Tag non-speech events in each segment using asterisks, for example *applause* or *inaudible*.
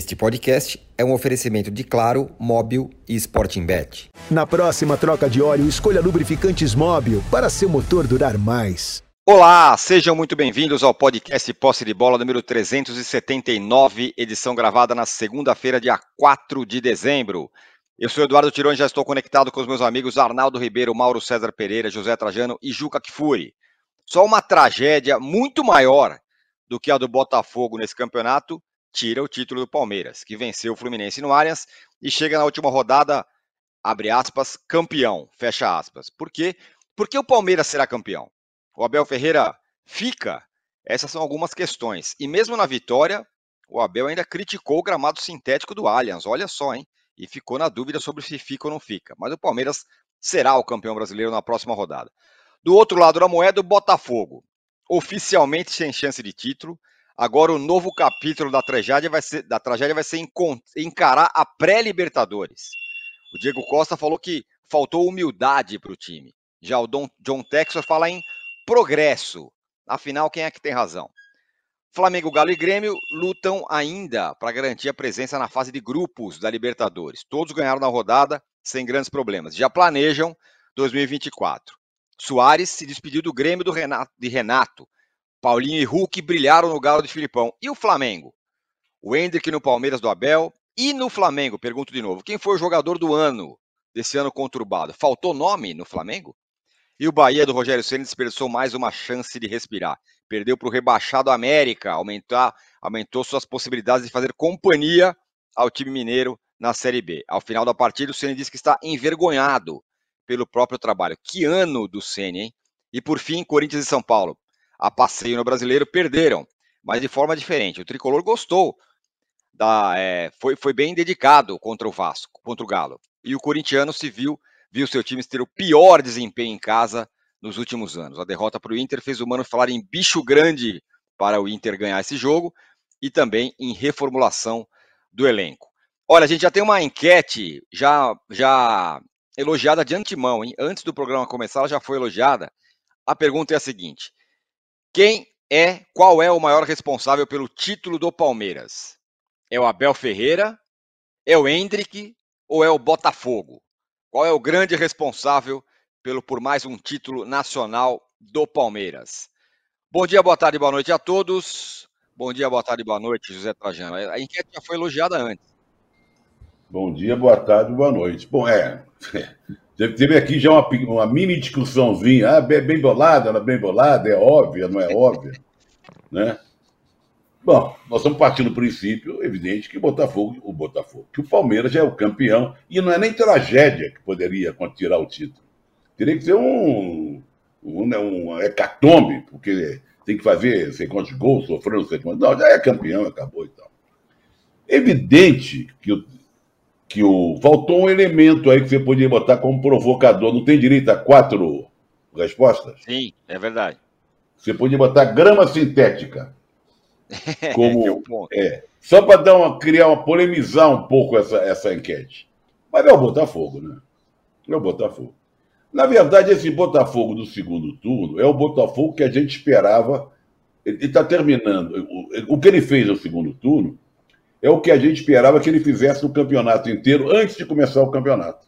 Este podcast é um oferecimento de Claro, Móbil e Sporting Bet. Na próxima troca de óleo, escolha lubrificantes Móbil para seu motor durar mais. Olá, sejam muito bem-vindos ao podcast Posse de Bola número 379, edição gravada na segunda-feira, dia 4 de dezembro. Eu sou Eduardo Tironi, já estou conectado com os meus amigos Arnaldo Ribeiro, Mauro César Pereira, José Trajano e Juca Kfouri. Só uma tragédia muito maior do que a do Botafogo nesse campeonato tira o título do Palmeiras, que venceu o Fluminense no Allianz e chega na última rodada, abre aspas, campeão, fecha aspas. Por quê? Porque o Palmeiras será campeão. O Abel Ferreira fica? Essas são algumas questões. E mesmo na vitória, o Abel ainda criticou o gramado sintético do Allianz, olha só, hein? E ficou na dúvida sobre se fica ou não fica. Mas o Palmeiras será o campeão brasileiro na próxima rodada. Do outro lado da moeda, o Botafogo. Oficialmente sem chance de título, Agora o novo capítulo da tragédia vai ser, da tragédia vai ser encarar a pré-Libertadores. O Diego Costa falou que faltou humildade para o time. Já o Don, John Texas fala em progresso. Afinal, quem é que tem razão? Flamengo, Galo e Grêmio lutam ainda para garantir a presença na fase de grupos da Libertadores. Todos ganharam na rodada sem grandes problemas. Já planejam 2024. Soares se despediu do Grêmio do Renato, de Renato Paulinho e Hulk brilharam no galo de Filipão. E o Flamengo? O Hendrick no Palmeiras do Abel. E no Flamengo, pergunto de novo, quem foi o jogador do ano desse ano conturbado? Faltou nome no Flamengo? E o Bahia do Rogério Ceni desperdiçou mais uma chance de respirar. Perdeu para o rebaixado América, aumentar, aumentou suas possibilidades de fazer companhia ao time mineiro na Série B. Ao final da partida, o Ceni disse que está envergonhado pelo próprio trabalho. Que ano do Ceni, hein? E por fim, Corinthians e São Paulo a passeio no brasileiro, perderam, mas de forma diferente. O tricolor gostou, da, é, foi, foi bem dedicado contra o Vasco, contra o Galo. E o corintiano se viu, viu seu time ter o pior desempenho em casa nos últimos anos. A derrota para o Inter fez o Mano falar em bicho grande para o Inter ganhar esse jogo e também em reformulação do elenco. Olha, a gente já tem uma enquete já, já elogiada de antemão, hein? Antes do programa começar, ela já foi elogiada. A pergunta é a seguinte: quem é, qual é o maior responsável pelo título do Palmeiras? É o Abel Ferreira? É o Hendrick ou é o Botafogo? Qual é o grande responsável pelo por mais um título nacional do Palmeiras? Bom dia, boa tarde, boa noite a todos. Bom dia, boa tarde, boa noite, José Trajano. A enquete já foi elogiada antes. Bom dia, boa tarde, boa noite. Bom, é. Teve aqui já uma, uma mini discussãozinha. Ah, bem, bem bolada, ela é bem bolada, é óbvia, não é óbvia. *laughs* né? Bom, nós estamos partindo do princípio, evidente, que o Botafogo, o Botafogo, que o Palmeiras já é o campeão, e não é nem tragédia que poderia tirar o título. Teria que ser um, um, né, um hecatombe, porque tem que fazer não sei quantos gols, sofrer não sei quantos. Não, já é campeão, acabou e tal. Evidente que o, que o faltou um elemento aí que você podia botar como provocador. Não tem direito a quatro respostas? Sim, é verdade. Você podia botar grama sintética. *laughs* Como é, só para dar uma criar uma polemizar um pouco essa essa enquete. Mas é o Botafogo, né? É o Botafogo. Na verdade, esse Botafogo do segundo turno é o Botafogo que a gente esperava. Ele está terminando. O, o que ele fez no segundo turno é o que a gente esperava que ele fizesse no campeonato inteiro antes de começar o campeonato.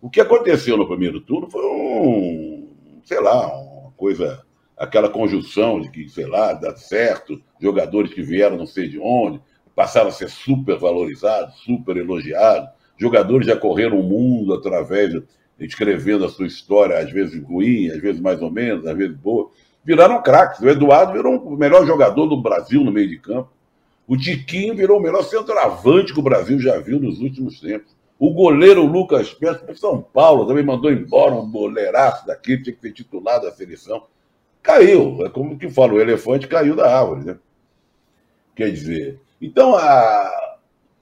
O que aconteceu no primeiro turno foi um, sei lá, uma coisa, aquela conjunção de que, sei lá, dá certo, jogadores que vieram não sei de onde, passaram a ser super valorizados, super elogiados, jogadores já correram o mundo através, de, escrevendo a sua história, às vezes ruim, às vezes mais ou menos, às vezes boa, viraram craques. O Eduardo virou o melhor jogador do Brasil no meio de campo. O Tiquinho virou o melhor centroavante que o Brasil já viu nos últimos tempos. O goleiro Lucas Pérez, para São Paulo, também mandou embora um goleiraço daqui, tinha que ter titulado a seleção. Caiu, é como que fala, o elefante caiu da árvore, né? Quer dizer, então a...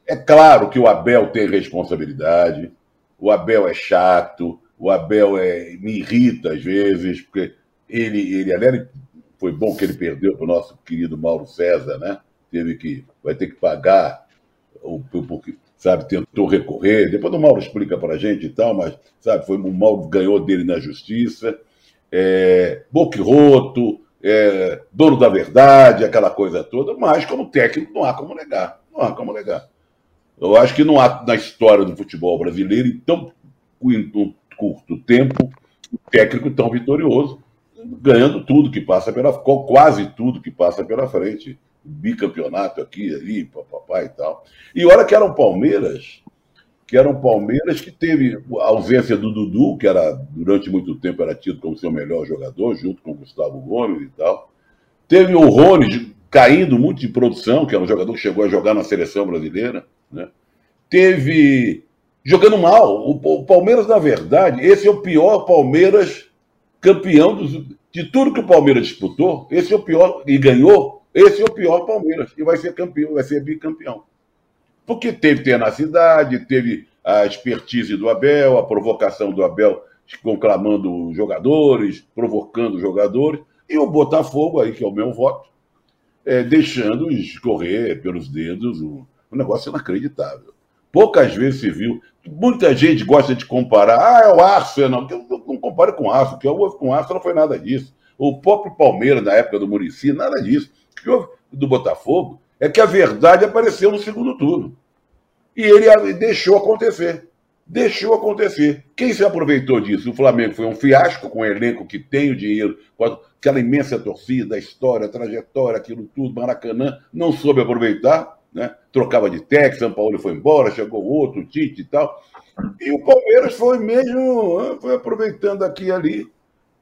é claro que o Abel tem responsabilidade, o Abel é chato, o Abel é... me irrita às vezes, porque ele, ele, aliás, foi bom que ele perdeu para o nosso querido Mauro César, né? Teve que, vai ter que pagar, porque, sabe, tentou recorrer. Depois o Mauro explica para a gente e tal, mas, sabe, foi o Mauro ganhou dele na justiça. É, boquiroto, é, dono da verdade, aquela coisa toda, mas como técnico não há como negar. Não há como alegar. Eu acho que não há na história do futebol brasileiro, em tão curto tempo, um técnico tão vitorioso, ganhando tudo que passa pela quase tudo que passa pela frente. Bicampeonato aqui, ali, papapá e tal. E olha que era o Palmeiras, que era um Palmeiras que teve a ausência do Dudu, que era durante muito tempo era tido como seu melhor jogador, junto com o Gustavo Gomes e tal. Teve o Rony caindo muito de produção, que era um jogador que chegou a jogar na seleção brasileira. Né? Teve jogando mal. O, Palmeiras, na verdade, esse é o pior Palmeiras campeão dos, de tudo que o Palmeiras disputou. Esse é o pior e ganhou. Esse é o pior Palmeiras e vai ser campeão, vai ser bicampeão. Porque teve tenacidade, teve a expertise do Abel, a provocação do Abel conclamando jogadores, provocando jogadores, e o Botafogo, aí que é o meu voto, é, deixando escorrer pelos dedos um, um negócio inacreditável. Poucas vezes se viu. Muita gente gosta de comparar. Ah, é o Arsenal. Não, não compare com o Arsenal. O que houve com o Arsenal não foi nada disso. O próprio Palmeiras, na época do Murici, nada disso. Do Botafogo é que a verdade apareceu no segundo turno. E ele deixou acontecer. Deixou acontecer. Quem se aproveitou disso? O Flamengo foi um fiasco com o elenco que tem o dinheiro, com aquela imensa torcida, a história, a trajetória, aquilo tudo, Maracanã, não soube aproveitar né? Trocava de técnico, São Paulo foi embora, chegou outro, Tite e tal. E o Palmeiras foi mesmo, foi aproveitando aqui e ali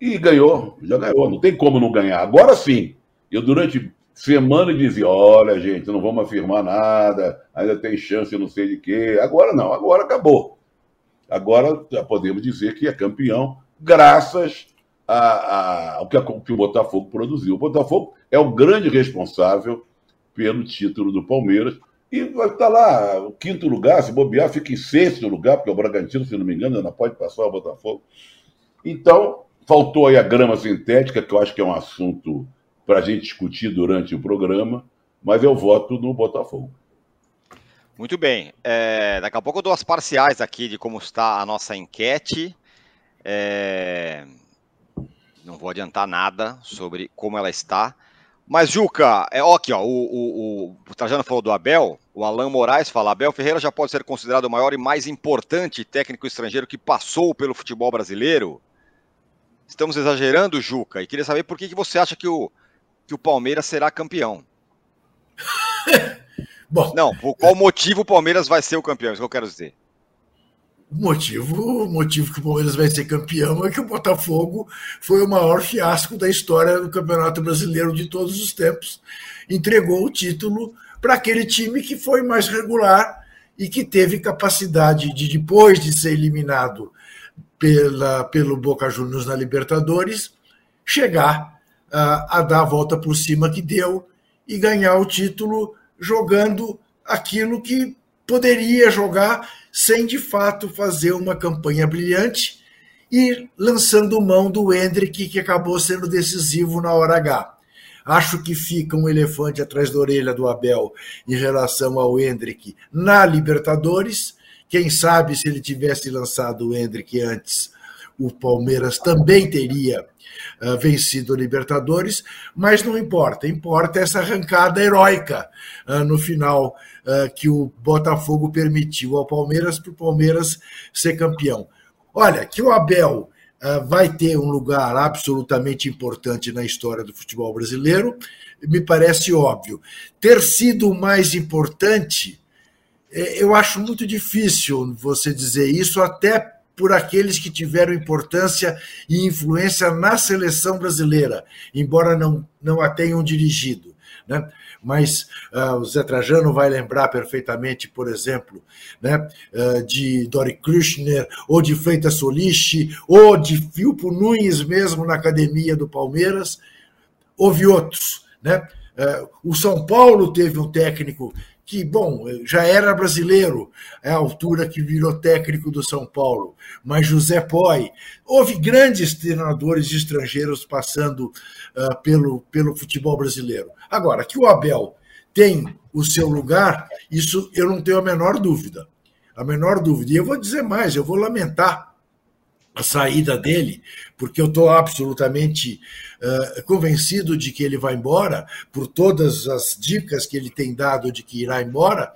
e ganhou, já ganhou. Não tem como não ganhar. Agora sim, eu durante semana dizia: olha, gente, não vamos afirmar nada, ainda tem chance, não sei de quê. Agora não, agora acabou. Agora já podemos dizer que é campeão, graças a, a, ao que, a, que o Botafogo produziu. O Botafogo é o grande responsável pelo título do Palmeiras. E vai estar lá, o quinto lugar, se bobear, fica em sexto lugar, porque o Bragantino, se não me engano, ainda pode passar o Botafogo. Então, faltou aí a grama sintética, que eu acho que é um assunto para a gente discutir durante o programa, mas eu voto no Botafogo. Muito bem. É, daqui a pouco eu dou as parciais aqui de como está a nossa enquete. É, não vou adiantar nada sobre como ela está. Mas, Juca, é ó, aqui, ó, o, o, o, Trajano falou do Abel, o Alan Moraes fala, Abel Ferreira já pode ser considerado o maior e mais importante técnico estrangeiro que passou pelo futebol brasileiro? Estamos exagerando, Juca, e queria saber por que, que você acha que o, que o Palmeiras será campeão. *laughs* Bom, Não, por qual motivo o Palmeiras vai ser o campeão, é isso que eu quero dizer. O motivo, o motivo que o Palmeiras vai ser campeão é que o Botafogo foi o maior fiasco da história do Campeonato Brasileiro de todos os tempos. Entregou o título para aquele time que foi mais regular e que teve capacidade de, depois de ser eliminado pela, pelo Boca Juniors na Libertadores, chegar a dar a volta por cima que deu e ganhar o título jogando aquilo que poderia jogar sem de fato fazer uma campanha brilhante e lançando mão do Hendrick, que acabou sendo decisivo na hora H. Acho que fica um elefante atrás da orelha do Abel em relação ao Hendrick na Libertadores. Quem sabe se ele tivesse lançado o Hendrick antes, o Palmeiras também teria uh, vencido a Libertadores, mas não importa, importa essa arrancada heróica uh, no final uh, que o Botafogo permitiu ao Palmeiras para o Palmeiras ser campeão. Olha, que o Abel vai ter um lugar absolutamente importante na história do futebol brasileiro, me parece óbvio. Ter sido o mais importante, é, eu acho muito difícil você dizer isso, até por aqueles que tiveram importância e influência na seleção brasileira, embora não, não a tenham dirigido. Né? Mas uh, o Zé Trajano vai lembrar perfeitamente, por exemplo, né, uh, de Dori Krishner, ou de Freitas Solich, ou de Filpo Nunes mesmo na academia do Palmeiras. Houve outros. Né? Uh, o São Paulo teve um técnico que, bom, já era brasileiro, é a altura que virou técnico do São Paulo, mas José Poi. Houve grandes treinadores estrangeiros passando uh, pelo, pelo futebol brasileiro. Agora, que o Abel tem o seu lugar, isso eu não tenho a menor dúvida. A menor dúvida. E eu vou dizer mais, eu vou lamentar a saída dele, porque eu estou absolutamente uh, convencido de que ele vai embora, por todas as dicas que ele tem dado de que irá embora,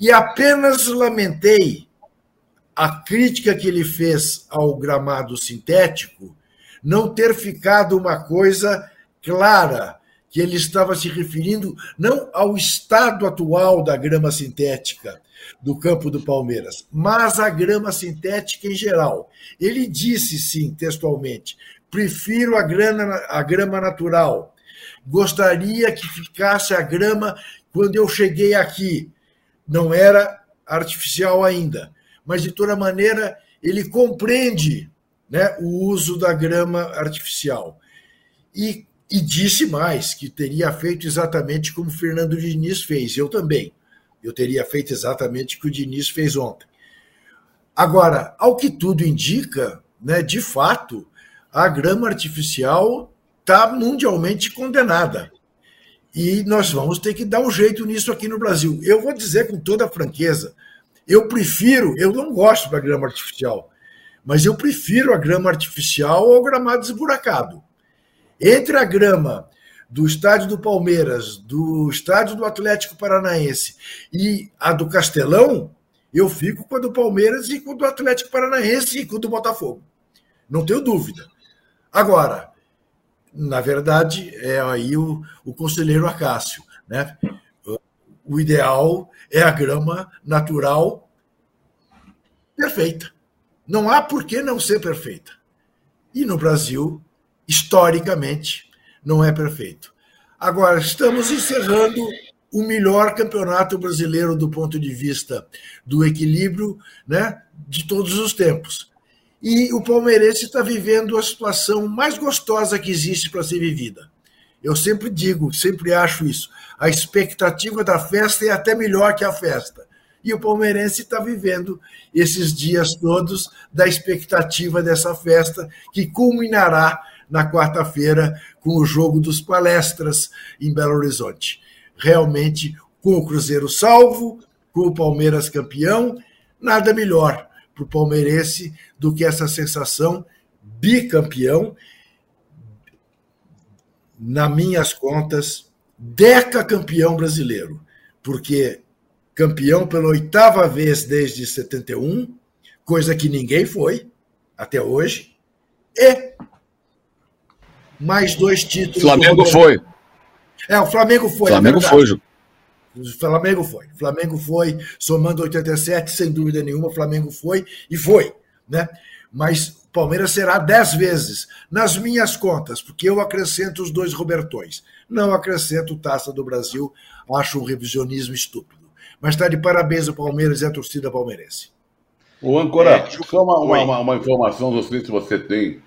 e apenas lamentei a crítica que ele fez ao gramado sintético não ter ficado uma coisa clara, que ele estava se referindo não ao estado atual da grama sintética do campo do Palmeiras, mas à grama sintética em geral. Ele disse, sim, textualmente, prefiro a grama, a grama natural. Gostaria que ficasse a grama quando eu cheguei aqui. Não era artificial ainda, mas de toda maneira ele compreende né, o uso da grama artificial. E, e disse mais que teria feito exatamente como Fernando Diniz fez, eu também. Eu teria feito exatamente o que o Diniz fez ontem. Agora, ao que tudo indica, né, de fato, a grama artificial está mundialmente condenada. E nós vamos ter que dar um jeito nisso aqui no Brasil. Eu vou dizer com toda franqueza, eu prefiro, eu não gosto da grama artificial, mas eu prefiro a grama artificial ao gramado esburacado. Entre a grama do estádio do Palmeiras, do estádio do Atlético Paranaense e a do Castelão, eu fico com a do Palmeiras e com a do Atlético Paranaense e com a do Botafogo. Não tenho dúvida. Agora, na verdade, é aí o, o conselheiro Acácio. Né? O ideal é a grama natural perfeita. Não há por que não ser perfeita. E no Brasil, historicamente, não é perfeito. Agora, estamos encerrando o melhor campeonato brasileiro do ponto de vista do equilíbrio né, de todos os tempos. E o palmeirense está vivendo a situação mais gostosa que existe para ser vivida. Eu sempre digo, sempre acho isso. A expectativa da festa é até melhor que a festa e o palmeirense está vivendo esses dias todos da expectativa dessa festa que culminará na quarta-feira com o jogo dos palestras em Belo Horizonte. Realmente, com o Cruzeiro salvo, com o Palmeiras campeão, nada melhor para o palmeirense do que essa sensação bicampeão. Na minhas contas, deca campeão brasileiro, porque campeão pela oitava vez desde 71, coisa que ninguém foi até hoje, e mais dois títulos. Flamengo foi. É, o Flamengo foi. É Flamengo é foi, Ju. O Flamengo foi. O Flamengo foi, somando 87, sem dúvida nenhuma, o Flamengo foi e foi, né? Mas o Palmeiras será dez vezes, nas minhas contas, porque eu acrescento os dois Robertões. Não acrescento Taça do Brasil, acho um revisionismo estúpido. Mas está de parabéns o Palmeiras e a torcida palmeirense. O Ancora, é, só uma, uma, uma, informação, não sei se você tem.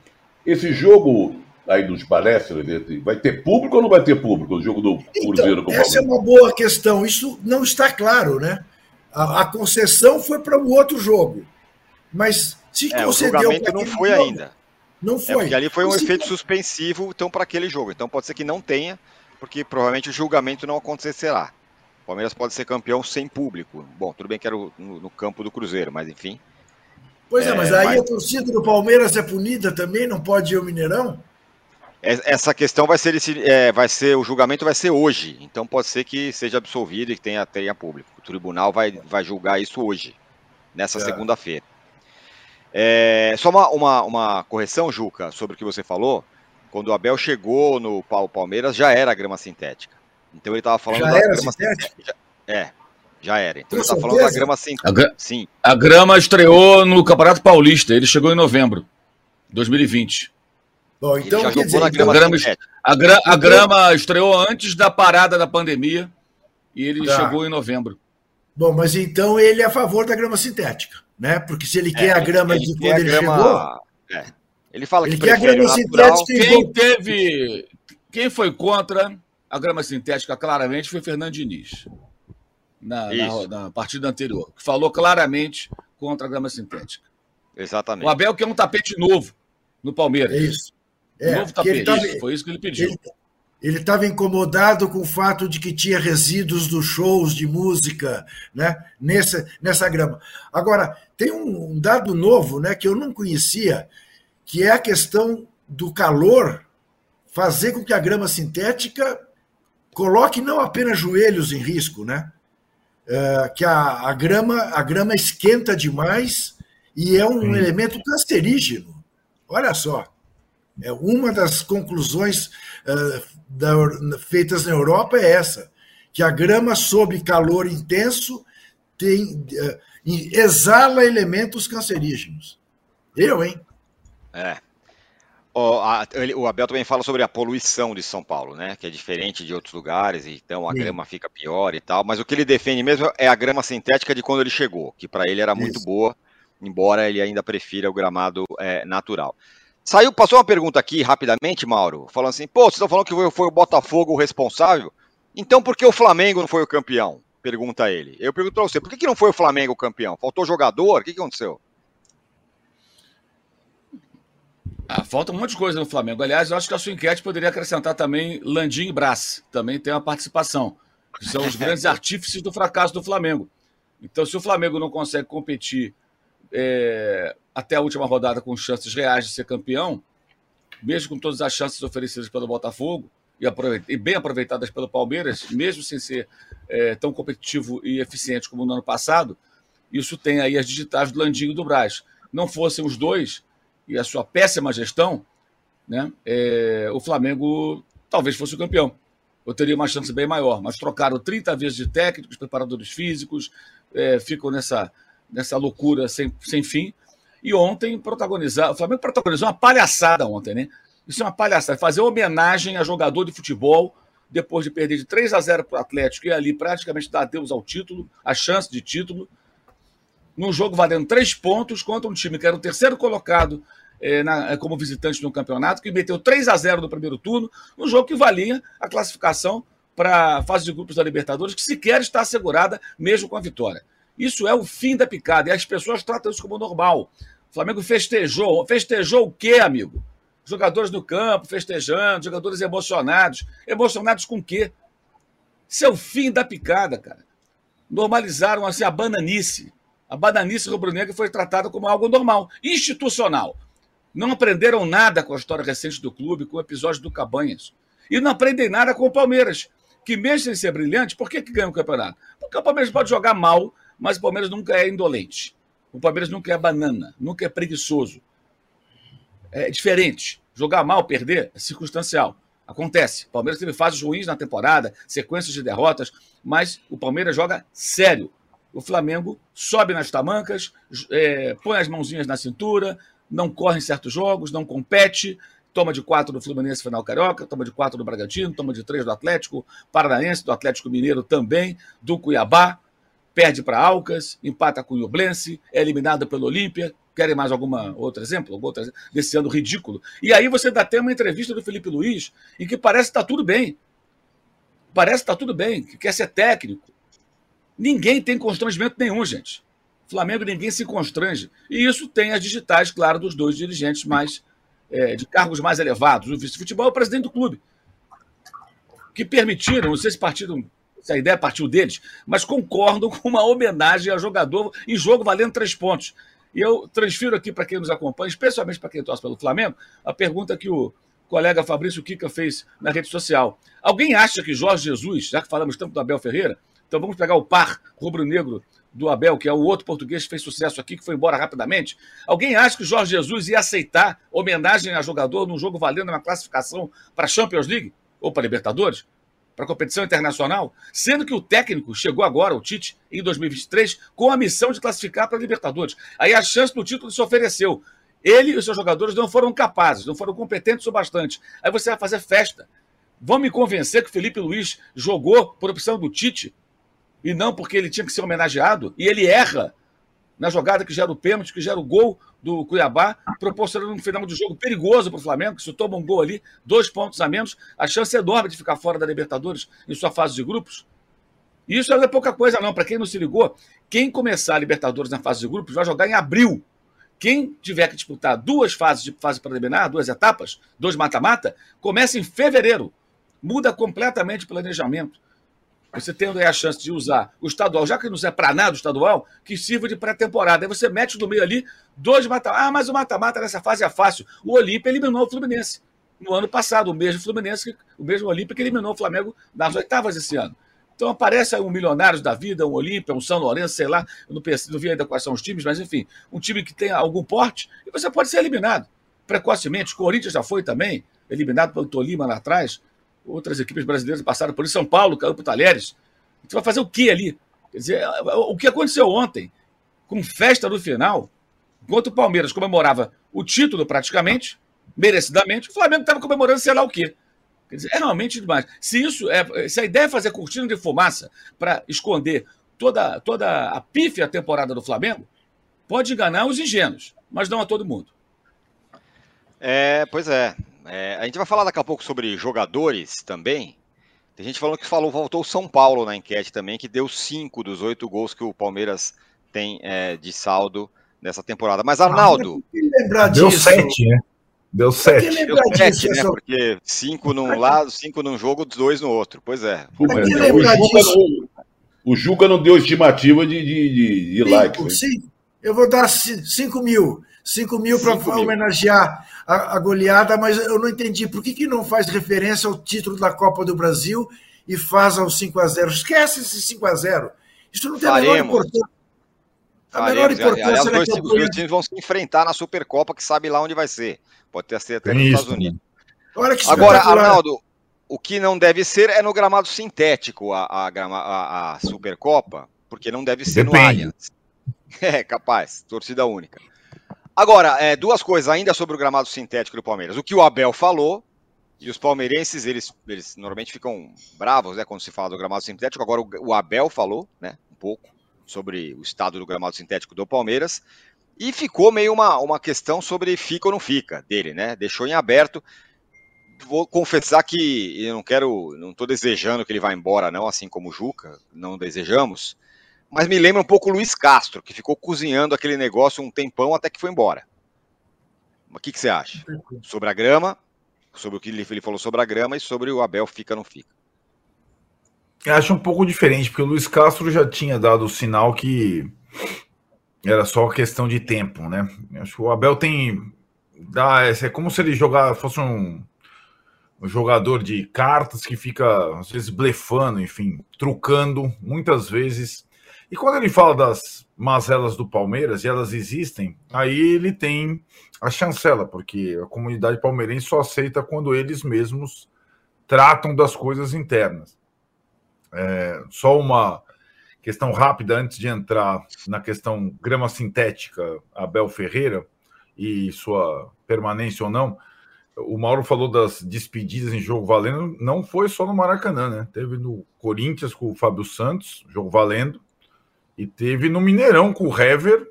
Esse jogo aí dos palestras, vai ter público ou não vai ter público? O jogo do então, Cruzeiro com o Essa é uma boa questão. Isso não está claro, né? A, a concessão foi para o outro jogo. Mas se é, concedeu. O julgamento não foi jogo, ainda. Não é, foi. É, porque ali foi um se... efeito suspensivo então, para aquele jogo. Então pode ser que não tenha, porque provavelmente o julgamento não acontecerá. Palmeiras pode ser campeão sem público. Bom, tudo bem que era no, no campo do Cruzeiro, mas enfim. Pois é, é mas aí mas... a torcida do Palmeiras é punida também, não pode ir ao Mineirão? Essa questão vai ser, é, vai ser, o julgamento vai ser hoje, então pode ser que seja absolvido e que tenha, tenha público. O tribunal vai, vai julgar isso hoje, nessa é. segunda-feira. É, só uma, uma, uma, correção, Juca, sobre o que você falou. Quando o Abel chegou no Palmeiras, já era grama sintética. Então ele estava falando já da era grama sintética? É, já era. Então ele estava falando da grama sintética. A, gra Sim. a grama estreou no Campeonato Paulista, ele chegou em novembro de 2020. Bom, então, quer dizer, a, grama, a, gra a grama estreou antes da parada da pandemia e ele tá. chegou em novembro. Bom, mas então ele é a favor da grama sintética, né? Porque se ele é, quer a grama ele, de quando ele grama... chegou. É. Ele fala ele que quer a grama sintética. Quem teve. Quem foi contra a grama sintética, claramente, foi Fernando Diniz, na, na, na, partida anterior, que falou claramente contra a grama sintética. Exatamente. O Abel quer um tapete novo no Palmeiras. É isso. É, novo tapete. Tá, foi isso que ele pediu. Ele, estava incomodado com o fato de que tinha resíduos dos shows de música né, nessa, nessa grama. Agora, tem um dado novo né, que eu não conhecia, que é a questão do calor fazer com que a grama sintética coloque não apenas joelhos em risco, né? É, que a, a, grama, a grama esquenta demais e é um elemento cancerígeno. Olha só. É uma das conclusões uh, da, feitas na Europa é essa, que a grama sob calor intenso tem, uh, exala elementos cancerígenos. Eu, hein? É. O, a, o, Abel também fala sobre a poluição de São Paulo, né? Que é diferente de outros lugares, então a Sim. grama fica pior e tal. Mas o que ele defende mesmo é a grama sintética de quando ele chegou, que para ele era Isso. muito boa, embora ele ainda prefira o gramado é, natural. Saiu, passou uma pergunta aqui rapidamente, Mauro, falando assim: pô, vocês estão falando que foi, o Botafogo o responsável? Então por que o Flamengo não foi o campeão? Pergunta ele. Eu pergunto pra você: por que, que não foi o Flamengo o campeão? Faltou jogador? O que, que aconteceu? Ah, falta um monte de coisa no Flamengo. Aliás, eu acho que a sua enquete poderia acrescentar também Landim e Brás. Também tem uma participação. Que são os grandes *laughs* artífices do fracasso do Flamengo. Então, se o Flamengo não consegue competir é, até a última rodada com chances reais de ser campeão, mesmo com todas as chances oferecidas pelo Botafogo e, e bem aproveitadas pelo Palmeiras, mesmo sem ser é, tão competitivo e eficiente como no ano passado, isso tem aí as digitais do Landinho e do Braz. Não fossem os dois, e a sua péssima gestão, né, é, o Flamengo talvez fosse o campeão. Eu teria uma chance bem maior, mas trocaram 30 vezes de técnicos, preparadores físicos, é, ficam nessa, nessa loucura sem, sem fim. E ontem protagonizar, o Flamengo protagonizou uma palhaçada ontem, né? Isso é uma palhaçada, fazer homenagem a jogador de futebol depois de perder de 3 a 0 para o Atlético e ali praticamente dar adeus ao título, a chance de título, num jogo valendo três pontos contra um time que era o terceiro colocado é, na, como visitante no campeonato, que meteu 3 a 0 no primeiro turno, um jogo que valia a classificação para a fase de grupos da Libertadores, que sequer está assegurada mesmo com a vitória. Isso é o fim da picada e as pessoas tratam isso como normal. O Flamengo festejou. Festejou o quê, amigo? Jogadores no campo festejando, jogadores emocionados. Emocionados com o quê? Isso é o fim da picada, cara. Normalizaram assim a bananice. A bananice rubro-negra foi tratada como algo normal, institucional. Não aprenderam nada com a história recente do clube, com o episódio do Cabanhas. E não aprendem nada com o Palmeiras, que mesmo sem ser brilhante, por que, que ganha o campeonato? Porque o Palmeiras pode jogar mal, mas o Palmeiras nunca é indolente. O Palmeiras nunca é banana, nunca é preguiçoso. É diferente. Jogar mal, perder, é circunstancial. Acontece. O Palmeiras teve fases ruins na temporada, sequências de derrotas, mas o Palmeiras joga sério. O Flamengo sobe nas tamancas, é, põe as mãozinhas na cintura, não corre em certos jogos, não compete, toma de quatro do Fluminense final carioca, toma de quatro do Bragantino, toma de três do Atlético Paranaense, do Atlético Mineiro também, do Cuiabá, perde para Alcas, empata com o Iublense, é eliminado pelo Olímpia. Querem mais alguma outro exemplo? Algum outro exemplo desse ano ridículo? E aí você dá até uma entrevista do Felipe Luiz em que parece que está tudo bem. Parece que está tudo bem, que quer ser técnico. Ninguém tem constrangimento nenhum, gente. Flamengo ninguém se constrange. E isso tem as digitais, claro, dos dois dirigentes mais é, de cargos mais elevados. O vice-futebol é o presidente do clube. Que permitiram, não sei se partiram, se a ideia partiu deles, mas concordam com uma homenagem a jogador em jogo valendo três pontos. E eu transfiro aqui para quem nos acompanha, especialmente para quem torce pelo Flamengo, a pergunta que o colega Fabrício Kika fez na rede social. Alguém acha que Jorge Jesus, já que falamos tanto do Abel Ferreira, então vamos pegar o par rubro-negro do Abel, que é o outro português que fez sucesso aqui, que foi embora rapidamente. Alguém acha que Jorge Jesus ia aceitar homenagem a jogador num jogo valendo uma classificação para a Champions League ou para Libertadores? Para competição internacional? Sendo que o técnico chegou agora, o Tite, em 2023, com a missão de classificar para a Libertadores. Aí a chance do título se ofereceu. Ele e os seus jogadores não foram capazes, não foram competentes o bastante. Aí você vai fazer festa. Vão me convencer que o Felipe Luiz jogou por opção do Tite e não porque ele tinha que ser homenageado, e ele erra na jogada que gera o pênalti, que gera o gol do Cuiabá, proporcionando um final de jogo perigoso para o Flamengo, que se toma um gol ali, dois pontos a menos, a chance é enorme de ficar fora da Libertadores em sua fase de grupos. E isso não é pouca coisa, não. Para quem não se ligou, quem começar a Libertadores na fase de grupos vai jogar em abril. Quem tiver que disputar duas fases de fase preliminar, duas etapas, dois mata-mata, começa em fevereiro. Muda completamente o planejamento. Você tendo aí a chance de usar o estadual, já que não serve para nada o estadual, que sirva de pré-temporada. Aí você mete no meio ali dois mata Ah, mas o mata-mata nessa fase é fácil. O Olímpia eliminou o Fluminense no ano passado, o mesmo Fluminense, o mesmo Olímpia que eliminou o Flamengo nas oitavas esse ano. Então aparece um Milionários da Vida, um Olímpia, um São Lourenço, sei lá, eu não, pensei, não vi ainda quais são os times, mas enfim, um time que tem algum porte e você pode ser eliminado precocemente. O Corinthians já foi também, eliminado pelo Tolima lá atrás. Outras equipes brasileiras passaram por isso. São Paulo caiu para o Talheres. Você vai fazer o que ali? Quer dizer, o que aconteceu ontem, com festa no final, enquanto o Palmeiras comemorava o título praticamente, merecidamente, o Flamengo estava comemorando sei lá o quê. Quer dizer, é realmente demais. Se isso é, se a ideia é fazer cortina de fumaça para esconder toda, toda a pífia temporada do Flamengo, pode enganar os ingênuos, mas não a todo mundo. É, pois é. É. A gente vai falar daqui a pouco sobre jogadores também. Tem gente falando que falou, voltou o São Paulo na enquete também, que deu cinco dos oito gols que o Palmeiras tem é, de saldo nessa temporada. Mas, Arnaldo. Ah, deu sete, né? Deu sete. Deu sete, né? Porque cinco num lado, cinco num jogo, dois no outro. Pois é. O, Juca não, o Juca não deu estimativa de, de, de, de likes. Sim, eu vou dar cinco mil. 5 mil para homenagear a, a, goleada, mas eu não entendi por que, que não faz referência ao título da Copa do Brasil e faz ao 5 a 0 Esquece esse 5 a 0 Isso não tem Faremos. a menor importância. A menor importância Aliás, os dois, os dois times vão se enfrentar na Supercopa, que sabe lá onde vai ser. Pode ter sido até nos Estados Unidos. Agora, Arnaldo, o que não deve ser é no gramado sintético a, a, a, a Supercopa, porque não deve ser Depende. no Allianz. *laughs* É, capaz, torcida única. Agora, é, duas coisas ainda sobre o gramado sintético do Palmeiras. O que o Abel falou, e os palmeirenses, eles, eles normalmente ficam bravos né, quando se fala do gramado sintético. Agora, o, o Abel falou né, um pouco sobre o estado do gramado sintético do Palmeiras. E ficou meio uma, uma questão sobre fica ou não fica dele, né? Deixou em aberto. Vou confessar que eu não quero, não estou desejando que ele vá embora, não, assim como o Juca, não desejamos mas me lembra um pouco o Luiz Castro, que ficou cozinhando aquele negócio um tempão até que foi embora. O que, que você acha? Sobre a grama, sobre o que ele falou sobre a grama e sobre o Abel fica ou não fica. Eu acho um pouco diferente, porque o Luiz Castro já tinha dado o sinal que era só questão de tempo, né? Eu acho que o Abel tem. Dá, é como se ele jogar, fosse um, um jogador de cartas que fica, às vezes, blefando, enfim, trucando, muitas vezes e quando ele fala das mazelas do Palmeiras, e elas existem, aí ele tem a chancela, porque a comunidade palmeirense só aceita quando eles mesmos tratam das coisas internas. É, só uma questão rápida antes de entrar na questão grama sintética, Abel Ferreira e sua permanência ou não. O Mauro falou das despedidas em jogo valendo, não foi só no Maracanã, né? Teve no Corinthians com o Fábio Santos, jogo valendo. E teve no Mineirão com o Hever,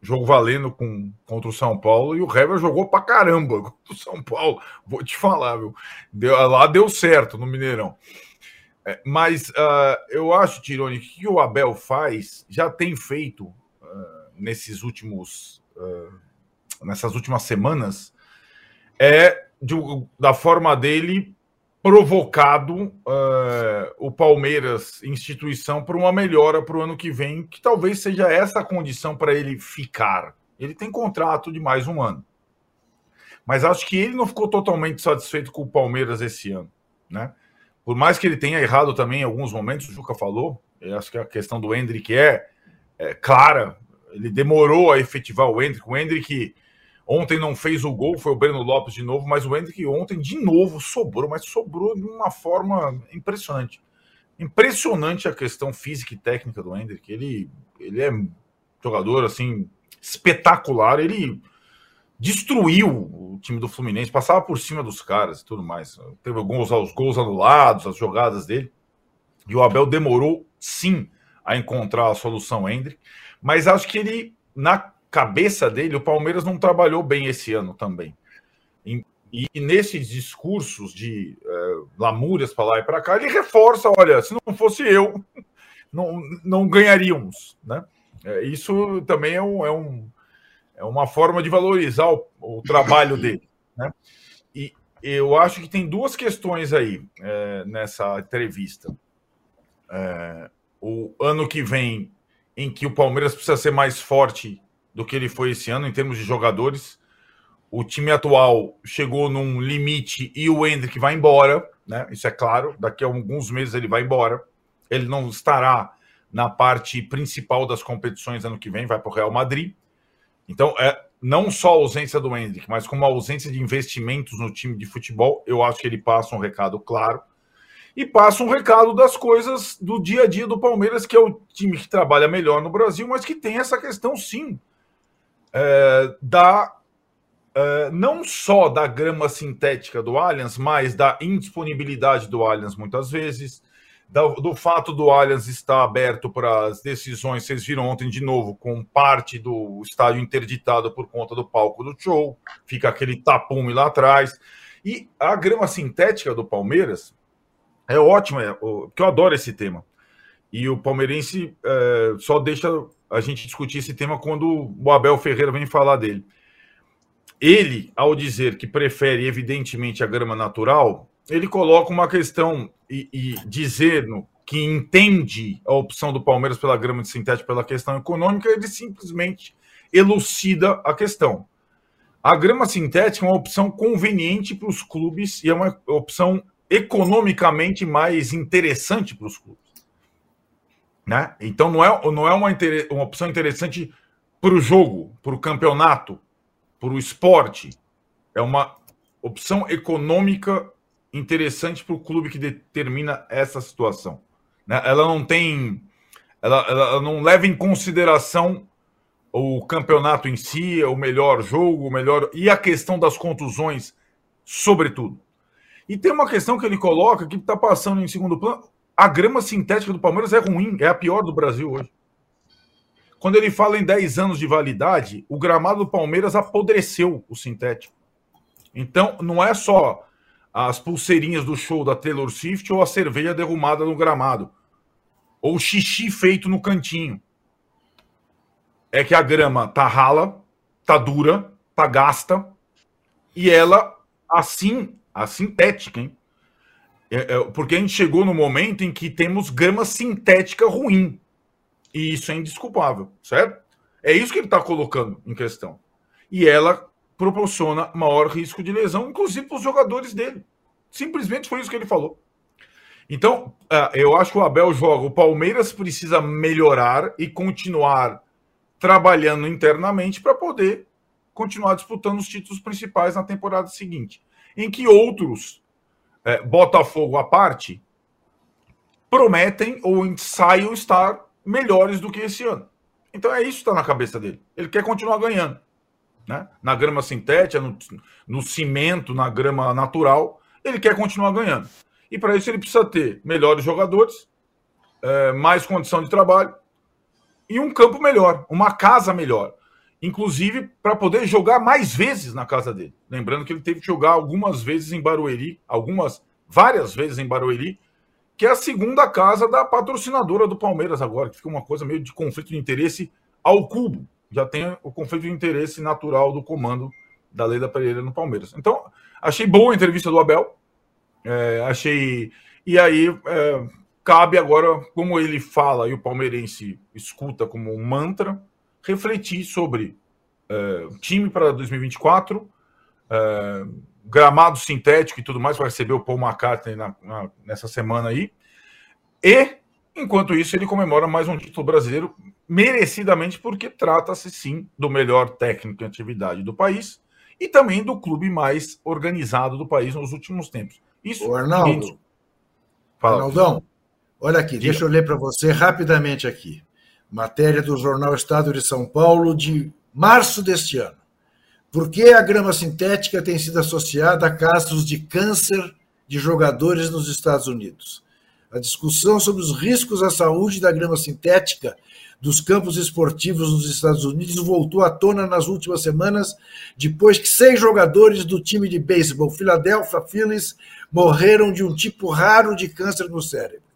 jogo valendo com, contra o São Paulo, e o Hever jogou pra caramba *laughs* contra o São Paulo. Vou te falar, viu? Deu, lá deu certo no Mineirão. É, mas uh, eu acho, Tironi, que o Abel faz, já tem feito uh, nesses últimos. Uh, nessas últimas semanas, é de, da forma dele provocado uh, o Palmeiras, instituição, para uma melhora para o ano que vem, que talvez seja essa a condição para ele ficar. Ele tem contrato de mais um ano. Mas acho que ele não ficou totalmente satisfeito com o Palmeiras esse ano, né? Por mais que ele tenha errado também em alguns momentos, o Juca falou, acho que a questão do Hendrick é, é clara. Ele demorou a efetivar o Hendrick. O Hendrick Ontem não fez o gol, foi o Breno Lopes de novo, mas o Hendrick ontem de novo sobrou, mas sobrou de uma forma impressionante. Impressionante a questão física e técnica do Hendrick. Ele, ele é jogador assim espetacular. Ele destruiu o time do Fluminense, passava por cima dos caras e tudo mais. Teve alguns os gols anulados, as jogadas dele. E o Abel demorou sim a encontrar a solução Hendrick, mas acho que ele na cabeça dele, o Palmeiras não trabalhou bem esse ano também. E, e nesses discursos de é, lamúrias para lá e para cá, ele reforça: olha, se não fosse eu, *laughs* não, não ganharíamos. Né? É, isso também é, um, é, um, é uma forma de valorizar o, o trabalho *coughs* dele. Né? E eu acho que tem duas questões aí é, nessa entrevista. É, o ano que vem, em que o Palmeiras precisa ser mais forte do que ele foi esse ano em termos de jogadores. O time atual chegou num limite e o Hendrick vai embora, né? Isso é claro. Daqui a alguns meses ele vai embora. Ele não estará na parte principal das competições ano que vem, vai para o Real Madrid. Então, é não só a ausência do Hendrick, mas como a ausência de investimentos no time de futebol, eu acho que ele passa um recado claro. E passa um recado das coisas do dia a dia do Palmeiras, que é o time que trabalha melhor no Brasil, mas que tem essa questão, sim, é, da é, não só da grama sintética do Allianz, mas da indisponibilidade do Allianz muitas vezes, do, do fato do Allianz estar aberto para as decisões. Vocês viram ontem de novo, com parte do estádio interditado por conta do palco do show, fica aquele tapume lá atrás. E a grama sintética do Palmeiras é ótima, é, porque eu adoro esse tema. E o palmeirense é, só deixa a gente discutir esse tema quando o Abel Ferreira vem falar dele. Ele, ao dizer que prefere, evidentemente, a grama natural, ele coloca uma questão e, e dizendo que entende a opção do Palmeiras pela grama de sintético pela questão econômica, ele simplesmente elucida a questão. A grama sintética é uma opção conveniente para os clubes e é uma opção economicamente mais interessante para os clubes. Né? Então não é, não é uma, uma opção interessante para o jogo, para o campeonato, para o esporte. É uma opção econômica interessante para o clube que determina essa situação. Né? Ela não tem. Ela, ela não leva em consideração o campeonato em si, o melhor jogo, o melhor. E a questão das contusões, sobretudo. E tem uma questão que ele coloca que está passando em segundo plano a grama sintética do Palmeiras é ruim, é a pior do Brasil hoje. Quando ele fala em 10 anos de validade, o gramado do Palmeiras apodreceu o sintético. Então, não é só as pulseirinhas do show da Taylor Swift ou a cerveja derrumada no gramado, ou o xixi feito no cantinho. É que a grama tá rala, tá dura, tá gasta, e ela, assim, a sintética, hein? É, é, porque a gente chegou no momento em que temos grama sintética ruim. E isso é indesculpável, certo? É isso que ele está colocando em questão. E ela proporciona maior risco de lesão, inclusive para os jogadores dele. Simplesmente foi isso que ele falou. Então, é, eu acho que o Abel joga. O Palmeiras precisa melhorar e continuar trabalhando internamente para poder continuar disputando os títulos principais na temporada seguinte. Em que outros é, Botafogo à parte, prometem ou ensaiam estar melhores do que esse ano. Então é isso que está na cabeça dele. Ele quer continuar ganhando. Né? Na grama sintética, no, no cimento, na grama natural, ele quer continuar ganhando. E para isso ele precisa ter melhores jogadores, é, mais condição de trabalho e um campo melhor, uma casa melhor. Inclusive para poder jogar mais vezes na casa dele. Lembrando que ele teve que jogar algumas vezes em Barueri, algumas, várias vezes em Barueri, que é a segunda casa da patrocinadora do Palmeiras agora, que fica uma coisa meio de conflito de interesse ao cubo. Já tem o conflito de interesse natural do comando da Leila Pereira no Palmeiras. Então, achei boa a entrevista do Abel. É, achei. E aí, é, cabe agora, como ele fala e o palmeirense escuta como um mantra, refletir sobre é, time para 2024 é, gramado sintético e tudo mais, vai receber o Paul McCartney na, na, nessa semana aí. E, enquanto isso, ele comemora mais um título brasileiro, merecidamente, porque trata-se sim do melhor técnico em atividade do país e também do clube mais organizado do país nos últimos tempos. Isso. Ô, Arnaldo. Fala. Arnaldão, olha aqui, Diga. deixa eu ler para você rapidamente aqui. Matéria do Jornal Estado de São Paulo de março deste ano. Por que a grama sintética tem sido associada a casos de câncer de jogadores nos Estados Unidos? A discussão sobre os riscos à saúde da grama sintética dos campos esportivos nos Estados Unidos voltou à tona nas últimas semanas, depois que seis jogadores do time de beisebol Philadelphia Phillies morreram de um tipo raro de câncer no cérebro.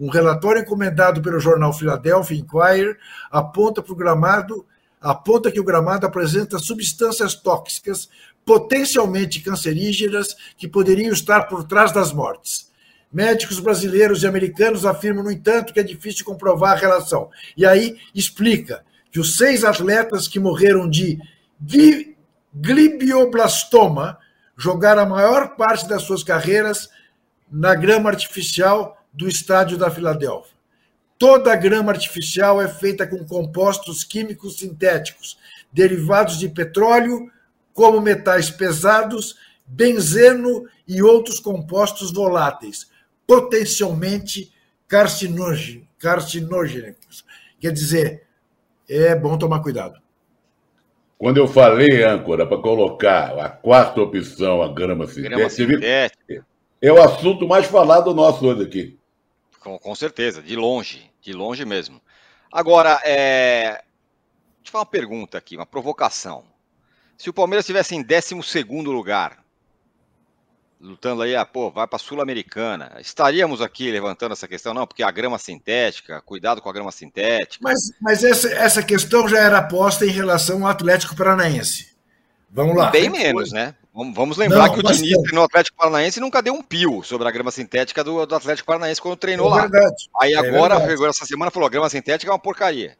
Um relatório encomendado pelo jornal Philadelphia Inquirer aponta gramado aponta que o gramado apresenta substâncias tóxicas potencialmente cancerígenas que poderiam estar por trás das mortes. Médicos brasileiros e americanos afirmam, no entanto, que é difícil comprovar a relação. E aí explica que os seis atletas que morreram de glibioblastoma jogaram a maior parte das suas carreiras na grama artificial do estádio da Filadélfia. Toda a grama artificial é feita com compostos químicos sintéticos, derivados de petróleo, como metais pesados, benzeno e outros compostos voláteis, potencialmente carcinógenos. Quer dizer, é bom tomar cuidado. Quando eu falei, âncora, para colocar a quarta opção, a grama sintética, grama sintética. é o assunto mais falado nosso hoje aqui. Com, com certeza, de longe, de longe mesmo. Agora, é... deixa eu fazer uma pergunta aqui, uma provocação. Se o Palmeiras estivesse em 12 lugar, lutando aí, ah, pô, vai para a Sul-Americana. Estaríamos aqui levantando essa questão, não, porque a grama sintética, cuidado com a grama sintética. Mas, mas essa, essa questão já era posta em relação ao Atlético Paranaense. Vamos lá. Bem menos, né? Vamos lembrar não, que o Diniz treinou o Atlético Paranaense e nunca deu um pio sobre a grama sintética do, do Atlético Paranaense quando treinou é lá. Verdade. Aí é agora, verdade. essa semana, falou: a grama sintética é uma porcaria.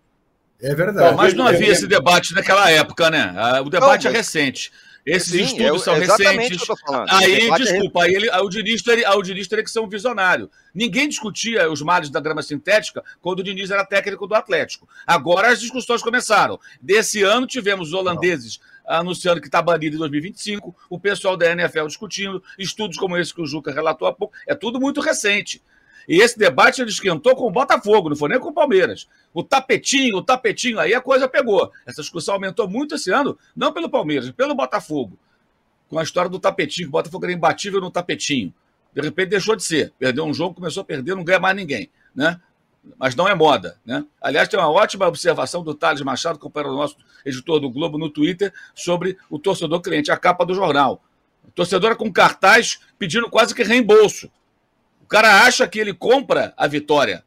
É verdade. Não, mas não havia esse debate naquela época, né? Ah, o debate não, é mas... é recente. Esses Sim, estudos eu, são recentes. Aí, é desculpa, aí, ele, aí o, Diniz teria, o Diniz teria que ser um visionário. Ninguém discutia os males da grama sintética quando o Diniz era técnico do Atlético. Agora as discussões começaram. Desse ano tivemos os holandeses Não. Anunciando que está banido em 2025, o pessoal da NFL discutindo, estudos como esse que o Juca relatou há pouco. É tudo muito recente. E esse debate ele esquentou com o Botafogo, não foi nem com o Palmeiras. O tapetinho, o tapetinho, aí a coisa pegou. Essa discussão aumentou muito esse ano, não pelo Palmeiras, pelo Botafogo. Com a história do tapetinho, o Botafogo era imbatível no tapetinho. De repente deixou de ser. Perdeu um jogo, começou a perder, não ganha mais ninguém. Né? Mas não é moda. Né? Aliás, tem uma ótima observação do Thales Machado, companheiro nosso editor do Globo, no Twitter, sobre o torcedor cliente, a capa do jornal. O torcedor é com cartaz pedindo quase que reembolso cara acha que ele compra a vitória.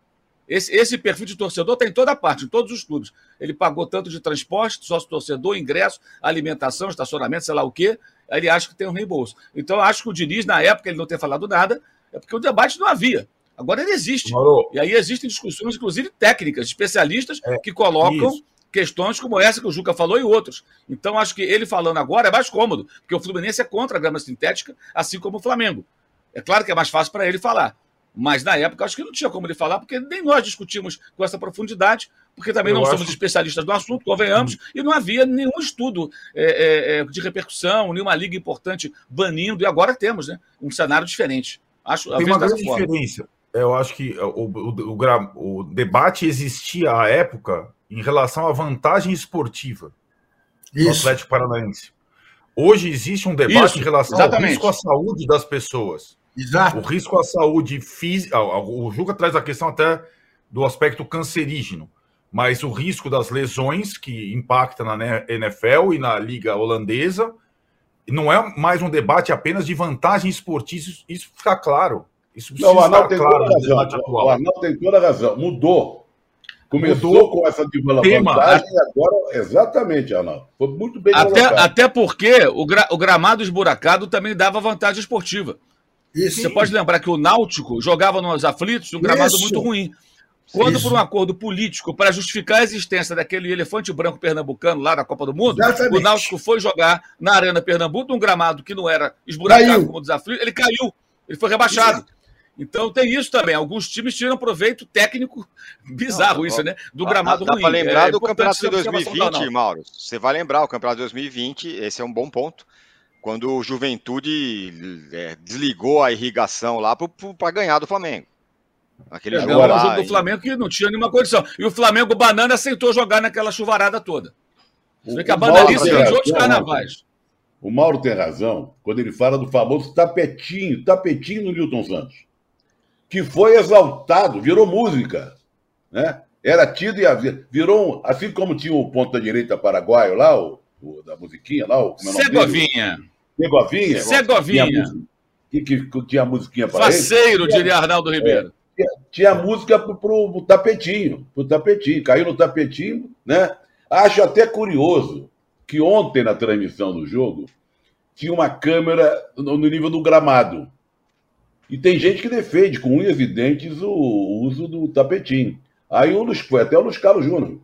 Esse, esse perfil de torcedor tem tá em toda parte, em todos os clubes. Ele pagou tanto de transporte, sócio torcedor, ingresso, alimentação, estacionamento, sei lá o quê. Ele acha que tem um reembolso. Então, eu acho que o Diniz, na época, ele não ter falado nada, é porque o debate não havia. Agora ele existe. E aí existem discussões, inclusive técnicas, especialistas é, que colocam isso. questões como essa que o Juca falou e outros. Então, acho que ele falando agora é mais cômodo, porque o Fluminense é contra a grama sintética, assim como o Flamengo. É claro que é mais fácil para ele falar. Mas na época acho que não tinha como ele falar, porque nem nós discutimos com essa profundidade, porque também Eu não acho... somos especialistas do assunto, convenhamos, hum. e não havia nenhum estudo é, é, é, de repercussão, nenhuma liga importante banindo, e agora temos né, um cenário diferente. Acho, Tem uma grande forma. diferença. Eu acho que o, o, o, o, debate existia à época em relação à vantagem esportiva Isso. do Atlético Paranaense. Hoje existe um debate Isso, em relação exatamente. ao risco à saúde das pessoas. Exato. O risco à saúde física. O Juca traz a questão até do aspecto cancerígeno, mas o risco das lesões que impacta na NFL e na liga holandesa não é mais um debate apenas de vantagem esportiva, isso fica claro. Isso não, o Arnaldo tem claro toda a razão. O Arnaldo tem toda a razão. Mudou. Começou Mudou com essa tema. vantagem e agora, exatamente, Arnaldo. Foi muito bem até, até porque o, gra, o gramado esburacado também dava vantagem esportiva. Isso. Você pode lembrar que o Náutico jogava nos aflitos num gramado Isso. muito ruim. Quando, Isso. por um acordo político, para justificar a existência daquele elefante branco pernambucano lá da Copa do Mundo, Exatamente. o Náutico foi jogar na Arena Pernambuco, num gramado que não era esburacado caiu. como desafio, ele caiu, ele foi rebaixado. Exato. Então tem isso também. Alguns times tiram proveito técnico *laughs* bizarro, não, isso, né? Do gramado dá, ruim. Dá para lembrar é, do campeonato de 2020, Mauro. Você vai lembrar o campeonato de 2020, esse é um bom ponto quando o Juventude é, desligou a irrigação lá para ganhar do Flamengo. Aquele é, jogo, lá, jogo do Flamengo que não tinha nenhuma condição. E o Flamengo Banana aceitou jogar naquela chuvarada toda. Você vê que a vem de outros carnavais. O Mauro tem razão quando ele fala do famoso tapetinho, tapetinho no Newton Santos, que foi exaltado, virou música, né? Era tido e havia, virou, assim como tinha o ponta direita paraguaio lá, o, o da musiquinha lá, o como é Segovinha. Segovinha. Segovinha. Que, que, que tinha a musiquinha para Faceiro, ele. diria Arnaldo Ribeiro. É, tinha, tinha música pro, pro tapetinho, pro tapetinho, caiu no tapetinho, né? Acho até curioso que ontem na transmissão do jogo tinha uma câmera no nível do gramado. E tem gente que defende com unhas e dentes o uso do tapetinho. Aí um dos, foi até o Luiz Carlos Júnior.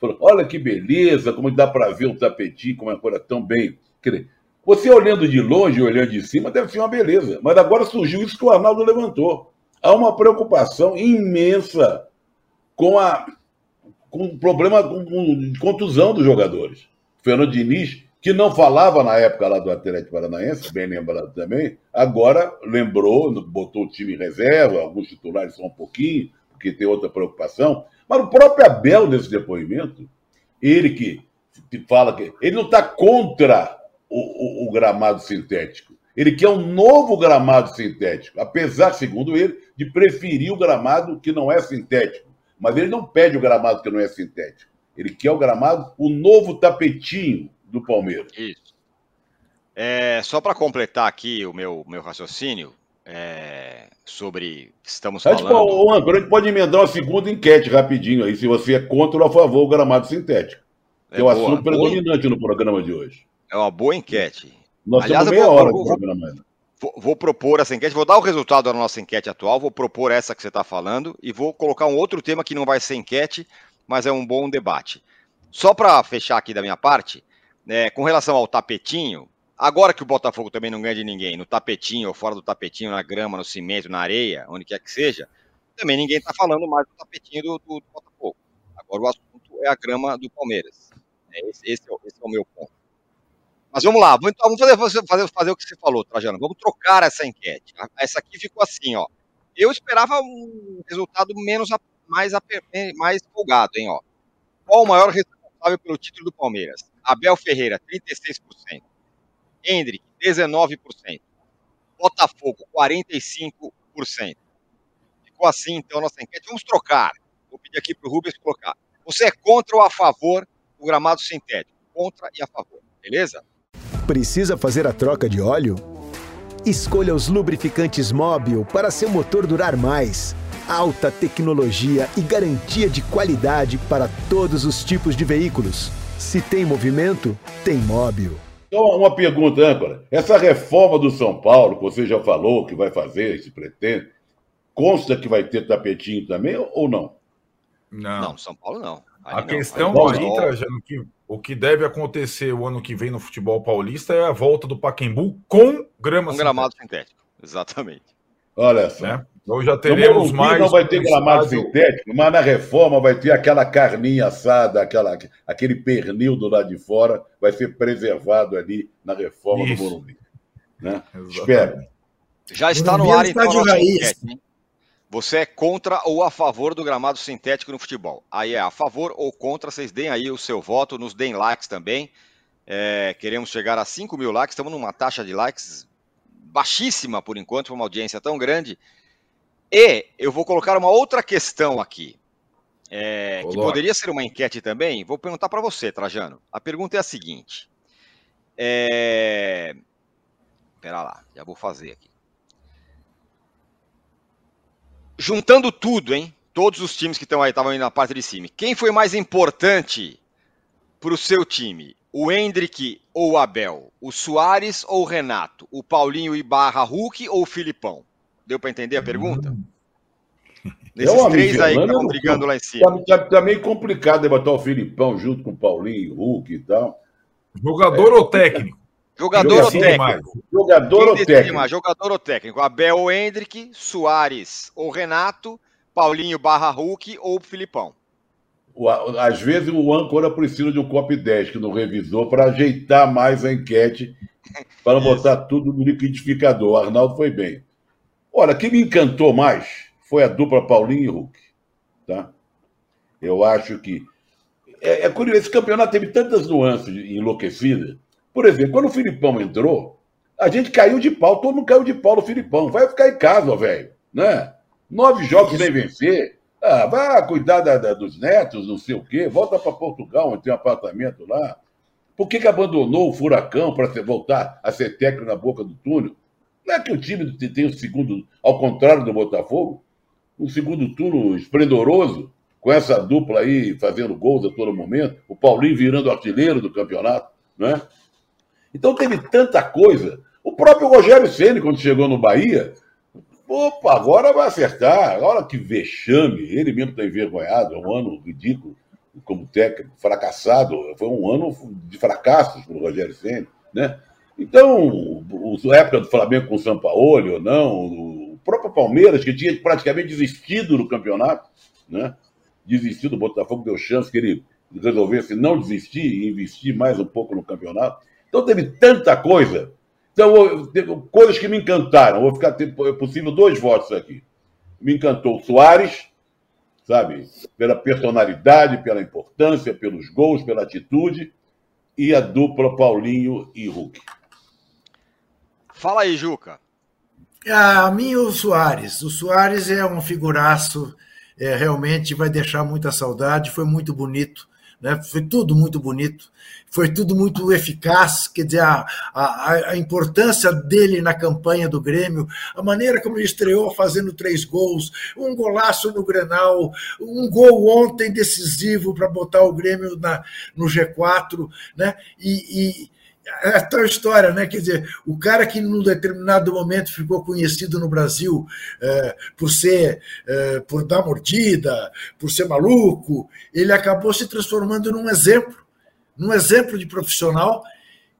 Falou: olha que beleza, como dá para ver o tapetinho, como é uma coisa tão bem. Quer você olhando de longe, olhando de cima, deve ser uma beleza. Mas agora surgiu isso que o Arnaldo levantou. Há uma preocupação imensa com a com o problema com, com contusão dos jogadores. Fernando Diniz, que não falava na época lá do Atlético Paranaense, bem lembrado também, agora lembrou, botou o time em reserva, alguns titulares só um pouquinho, porque tem outra preocupação. Mas o próprio Abel, nesse depoimento, ele que fala que ele não está contra o, o, o, gramado sintético. Ele quer um novo gramado sintético, apesar, segundo ele, de preferir o gramado que não é sintético. Mas ele não pede o gramado que não é sintético. Ele quer o gramado, o novo tapetinho do Palmeiras. Isso. É, só para completar aqui o meu, meu raciocínio é, sobre estamos falando. Tipo, o André, a gente pode emendar uma segunda enquete rapidinho aí, se você é contra ou a favor do gramado sintético. Que é, é o assunto predominante boa... no programa de hoje. É uma boa enquete. Nós Aliás, temos meia vou, hora vou, programa. Vou, vou, propor essa enquete, vou dar o resultado da nossa enquete atual, vou propor essa que você está falando e vou colocar um outro tema que não vai ser enquete, mas é um bom debate. Só para fechar aqui da minha parte, né, com relação ao tapetinho, agora que o Botafogo também não ganha de ninguém, no tapetinho ou fora do tapetinho, na grama, no cimento, na areia, onde quer que seja, também ninguém está falando mais do tapetinho do, do, do, Botafogo. Agora o assunto é a grama do Palmeiras. É, esse, esse, é, esse é o meu ponto. Mas vamos lá, vamos, vamos fazer, fazer, fazer o que você falou, Trajano. Vamos trocar essa enquete. Essa aqui ficou assim, ó. Eu esperava um resultado menos mais, mais folgado, hein, ó. Qual o maior responsável pelo título do Palmeiras? Abel Ferreira, 36%. Hendrick, 19%. Botafogo, 45%. Ficou assim, então, nossa enquete. Vamos trocar. Vou pedir aqui para o Rubens colocar. Você é contra ou a favor do gramado sintético? Contra e a favor, beleza? Precisa fazer a troca de óleo? Escolha os lubrificantes Móbil para seu motor durar mais. Alta tecnologia e garantia de qualidade para todos os tipos de veículos. Se tem movimento, tem Móbil. Então, uma pergunta, âncora. Essa reforma do São Paulo, que você já falou que vai fazer, se pretende, consta que vai ter tapetinho também ou não? Não, não São Paulo não. Aí a não. questão aí, aí Trajano, que o que deve acontecer o ano que vem no futebol paulista é a volta do Paquembu com grama com gramado sintético. Exatamente. Olha só. Né? Então já teremos no mais. Não vai ter gramado sintético, mas na reforma vai ter aquela carninha assada, aquela, aquele pernil do lado de fora, vai ser preservado ali na reforma Isso. do Morumbi. Né? Espero. Já está no ar então. Enquete, você é contra ou a favor do gramado sintético no futebol? Aí é a favor ou contra, vocês deem aí o seu voto, nos deem likes também. É, queremos chegar a 5 mil likes, estamos numa taxa de likes baixíssima por enquanto, para uma audiência tão grande. E eu vou colocar uma outra questão aqui, é, que poderia ser uma enquete também. Vou perguntar para você, Trajano. A pergunta é a seguinte. É... Pera lá, já vou fazer aqui. juntando tudo, hein? Todos os times que estão aí estavam aí na parte de cima. Quem foi mais importante para o seu time? O Hendrick ou o Abel? O Soares ou o Renato? O Paulinho e Barra Hulk ou o Filipão? Deu para entender a pergunta? Hum. *laughs* Nesses é três aí que estão brigando lá em cima. Tá, tá, tá, meio complicado botar o Filipão junto com o Paulinho, Hulk e tal. Jogador é, ou técnico? Jogador ou técnico? Jogador ou técnico? Mais? Jogador ou técnico? Abel ou Hendrick, Soares ou Renato, Paulinho barra Hulk ou Filipão? Às vezes o âncora precisa de um copy 10 que no revisor para ajeitar mais a enquete, para *laughs* botar tudo no liquidificador. O Arnaldo foi bem. Olha, quem me encantou mais foi a dupla Paulinho e Hulk. Tá? Eu acho que. É, é curioso, esse campeonato teve tantas nuances enlouquecidas por exemplo, quando o Filipão entrou, a gente caiu de pau, todo mundo caiu de pau no Filipão. Vai ficar em casa, velho. Né? Nove jogos sem vencer. Ah, vai cuidar da, da, dos netos, não sei o quê. Volta para Portugal, onde tem um apartamento lá. Por que, que abandonou o Furacão para voltar a ser técnico na boca do túnel? Não é que o time tem o segundo, ao contrário do Botafogo, um segundo turno esplendoroso, com essa dupla aí fazendo gols a todo momento, o Paulinho virando artilheiro do campeonato, né? Então teve tanta coisa. O próprio Rogério Ceni quando chegou no Bahia, opa, agora vai acertar. Agora que vexame, ele mesmo está envergonhado, é um ano ridículo como técnico, fracassado. Foi um ano de fracassos para o Rogério Ceni, né? Então, a época do Flamengo com o São Paulo ou não, o próprio Palmeiras, que tinha praticamente desistido do campeonato, né? Desistiu do Botafogo, deu chance que ele resolvesse não desistir e investir mais um pouco no campeonato. Então teve tanta coisa. Então, teve coisas que me encantaram. Vou ficar, é possível, dois votos aqui. Me encantou o Soares, sabe? Pela personalidade, pela importância, pelos gols, pela atitude. E a dupla Paulinho e Hulk. Fala aí, Juca. A mim, o Soares. O Soares é um figuraço, é, realmente vai deixar muita saudade, foi muito bonito. Né? Foi tudo muito bonito, foi tudo muito eficaz. Quer dizer, a, a, a, importância dele na campanha do Grêmio, a maneira como ele estreou fazendo três gols, um golaço no Grenal, um gol ontem decisivo para botar o Grêmio na, no G4, né? e, e é a tal história, né? Quer dizer, o cara que num determinado momento ficou conhecido no Brasil é, por ser, é, por dar mordida, por ser maluco, ele acabou se transformando num exemplo, num exemplo de profissional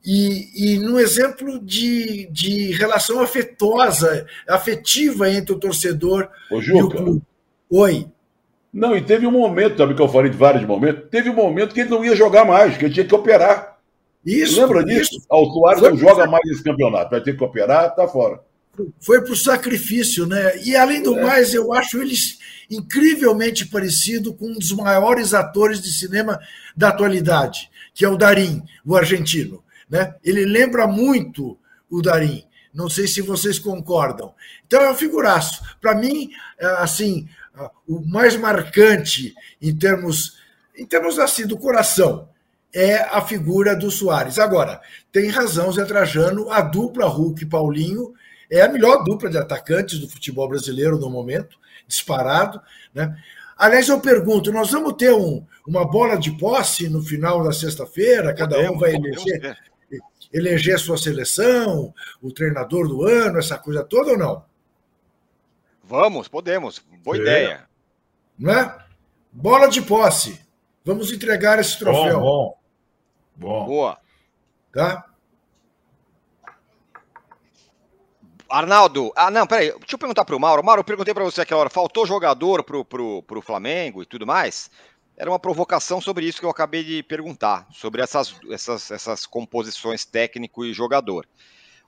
e, e num exemplo de, de relação afetuosa, afetiva entre o torcedor Ô, e o clube. Oi. Não, e teve um momento, sabe que eu falei de vários momentos, teve um momento que ele não ia jogar mais, que ele tinha que operar. Isso. Lembra disso? Isso. O Soares não joga mais esse campeonato, vai ter que operar, tá fora. Foi para o sacrifício, né? E além do é. mais, eu acho eles incrivelmente parecido com um dos maiores atores de cinema da atualidade, que é o Darim, o argentino. Né? Ele lembra muito o Darim. Não sei se vocês concordam. Então é um figuraço. Para mim, é, assim, o mais marcante em termos, em termos assim do coração é a figura do Soares. Agora, tem razão Zé Trajano, a dupla Hulk e Paulinho é a melhor dupla de atacantes do futebol brasileiro no momento, disparado. Né? Aliás, eu pergunto: nós vamos ter um, uma bola de posse no final da sexta-feira? Cada um vai eleger, eleger sua seleção, o treinador do ano, essa coisa toda ou não? Vamos, podemos. Boa é. ideia. Não é? Bola de posse. Vamos entregar esse troféu. Bom, bom. Bom. Boa. Tá? Arnaldo, ah, não, peraí, deixa eu perguntar para o Mauro. Mauro, eu perguntei para você aquela hora, faltou jogador pro, pro, pro Flamengo e tudo mais? Era uma provocação sobre isso que eu acabei de perguntar, sobre essas, essas, essas composições técnico e jogador.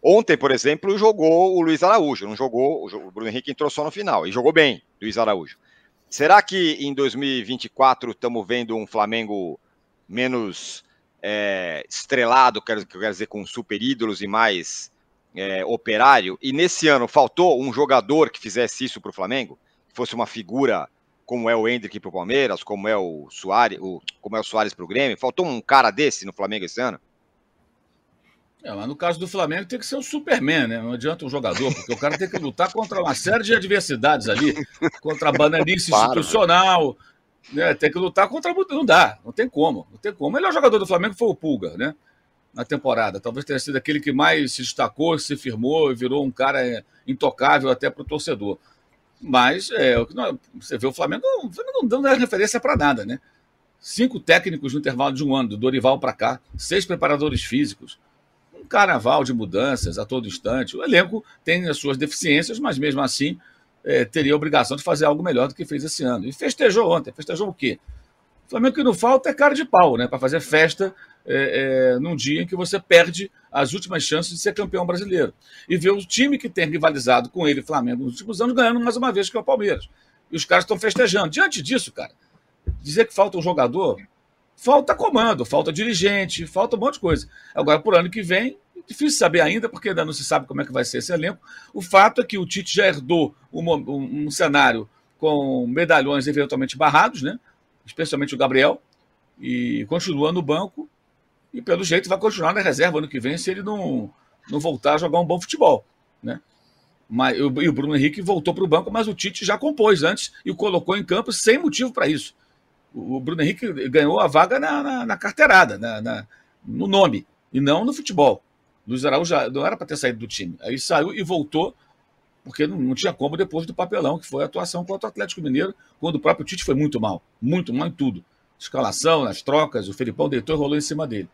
Ontem, por exemplo, jogou o Luiz Araújo, não jogou, o Bruno Henrique entrou só no final, e jogou bem, Luiz Araújo. Será que em 2024 estamos vendo um Flamengo menos é, estrelado, quero, quero dizer, com super ídolos e mais é, operário, e nesse ano faltou um jogador que fizesse isso para o Flamengo, que fosse uma figura como é o Hendrick para o Palmeiras, como é o Soares, o, como é o Soares para o Grêmio, faltou um cara desse no Flamengo esse ano? É, mas no caso do Flamengo tem que ser o Superman, né? Não adianta um jogador, porque o cara tem que lutar contra uma série de adversidades ali, contra a bananice institucional, né? Tem que lutar contra. Não dá, não tem como. Não tem como. O melhor jogador do Flamengo foi o Pulga, né? Na temporada. Talvez tenha sido aquele que mais se destacou, se firmou e virou um cara intocável até para o torcedor. Mas é, você vê o Flamengo, o Flamengo não dá referência para nada, né? Cinco técnicos no intervalo de um ano, do Dorival para cá, seis preparadores físicos, um carnaval de mudanças a todo instante. O elenco tem as suas deficiências, mas mesmo assim é, teria a obrigação de fazer algo melhor do que fez esse ano. E festejou ontem. Festejou o quê? O Flamengo que não falta é cara de pau, né? Para fazer festa é, é, num dia em que você perde as últimas chances de ser campeão brasileiro. E ver o time que tem rivalizado com ele, Flamengo, nos últimos anos, ganhando mais uma vez, que é o Palmeiras. E os caras estão festejando. Diante disso, cara, dizer que falta um jogador, falta comando, falta dirigente, falta um monte de coisa. Agora, por ano que vem, Difícil saber ainda, porque ainda não se sabe como é que vai ser esse elenco. O fato é que o Tite já herdou um, um, um cenário com medalhões eventualmente barrados, né? especialmente o Gabriel, e continua no banco. E pelo jeito vai continuar na reserva ano que vem se ele não, não voltar a jogar um bom futebol. Né? Mas, e o Bruno Henrique voltou para o banco, mas o Tite já compôs antes e o colocou em campo sem motivo para isso. O Bruno Henrique ganhou a vaga na, na, na carteirada, na, na, no nome, e não no futebol. Luiz Araújo não era para ter saído do time. Aí saiu e voltou, porque não, não, tinha como depois do papelão, que foi a atuação contra o Atlético Mineiro, quando o próprio Tite foi muito mal. Muito mal em tudo. Escalação, nas trocas, o Felipão deitou e rolou em cima dele.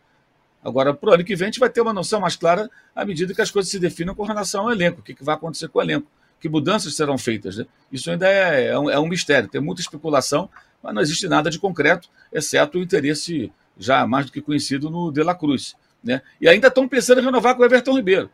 Agora, para o ano que vem, a gente vai ter uma noção mais clara à medida que as coisas se definam com relação ao elenco, o que, que vai acontecer com o elenco, que mudanças serão feitas. Né? Isso ainda é, é, um, é um mistério, tem muita especulação, mas não existe nada de concreto, exceto o interesse já mais do que conhecido no De La Cruz. Né? E ainda estão pensando em renovar com o Everton Ribeiro.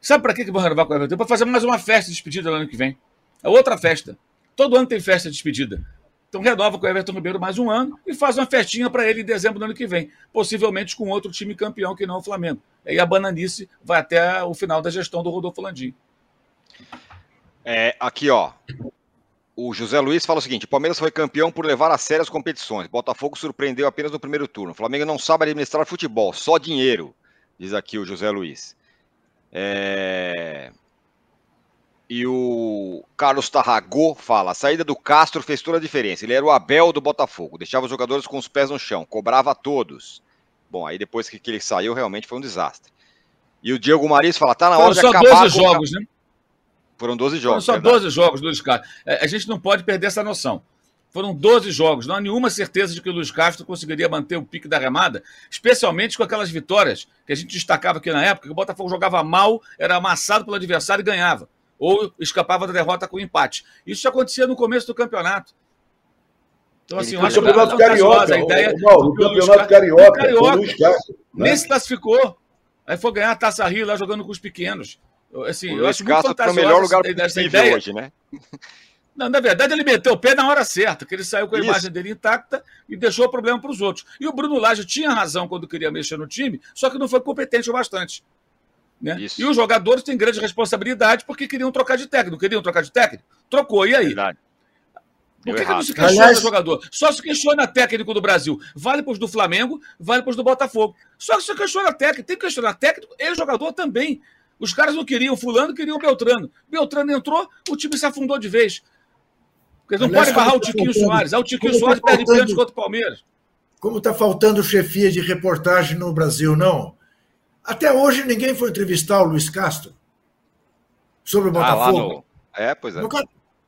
Sabe para que, que vão renovar com o Everton? Para fazer mais uma festa de despedida no ano que vem. É outra festa. Todo ano tem festa de despedida. Então renova com o Everton Ribeiro mais um ano e faz uma festinha para ele em dezembro do ano que vem, possivelmente com outro time campeão que não o Flamengo. Aí a bananice vai até o final da gestão do Rodolfo Landim. É, aqui, ó. O José Luiz fala o seguinte: o Palmeiras foi campeão por levar a sério as competições. Botafogo surpreendeu apenas no primeiro turno. O Flamengo não sabe administrar futebol, só dinheiro, diz aqui o José Luiz. É... E o Carlos Tarragô fala: a saída do Castro fez toda a diferença. Ele era o Abel do Botafogo, deixava os jogadores com os pés no chão, cobrava a todos. Bom, aí depois que, ele saiu, realmente foi um desastre. E o Diego Maris fala: tá na hora Foram de acabar. Só 12 com... jogos, né? Foram 12 jogos. Foram só verdade. 12 jogos do Luiz Castro. É, a gente não pode perder essa noção. Foram 12 jogos. Não há nenhuma certeza de que o Luiz Castro conseguiria manter o pique da remada, especialmente com aquelas vitórias que a gente destacava aqui na época, que o Botafogo jogava mal, era amassado pelo adversário e ganhava ou escapava da derrota com empate. Isso já acontecia no começo do campeonato. Então, assim, eu acho que campeonato carioca, a ideia. o campeonato carioca, carioca Luiz Castro, né? nem se classificou. Aí foi ganhar a Taça Rio lá jogando com os pequenos. Assim, eu acho muito fantasioso o melhor lugar essa ideia hoje, né? *laughs* Não, na verdade, ele meteu o pé na hora certa, que ele saiu com a Isso. imagem dele intacta e deixou o problema para os outros. E o Bruno Lage tinha razão quando queria mexer no time, só que não foi competente o bastante. Né? E os jogadores têm grande responsabilidade porque queriam trocar de técnico. Queriam trocar de técnico? Trocou, e aí? Verdade. Por que, que, não se questiona Aliás... jogador? Só se questiona técnico do Brasil. Vale para os do Flamengo, vale para os do Botafogo. Só que se questiona técnico. Tem que questionar técnico e jogador também. Os caras não queriam fulano, queriam Beltrano. Beltrano entrou, o time se afundou de vez. Porque não Aliás, pode barrar o tá Tiquinho tá Soares. Ah, o Tiquinho Soares tá perde pênalti contra o Palmeiras. Como está faltando chefia de reportagem no Brasil, não? Até hoje ninguém foi entrevistar o Luiz Castro sobre o Botafogo. Ah, no... É, pois é.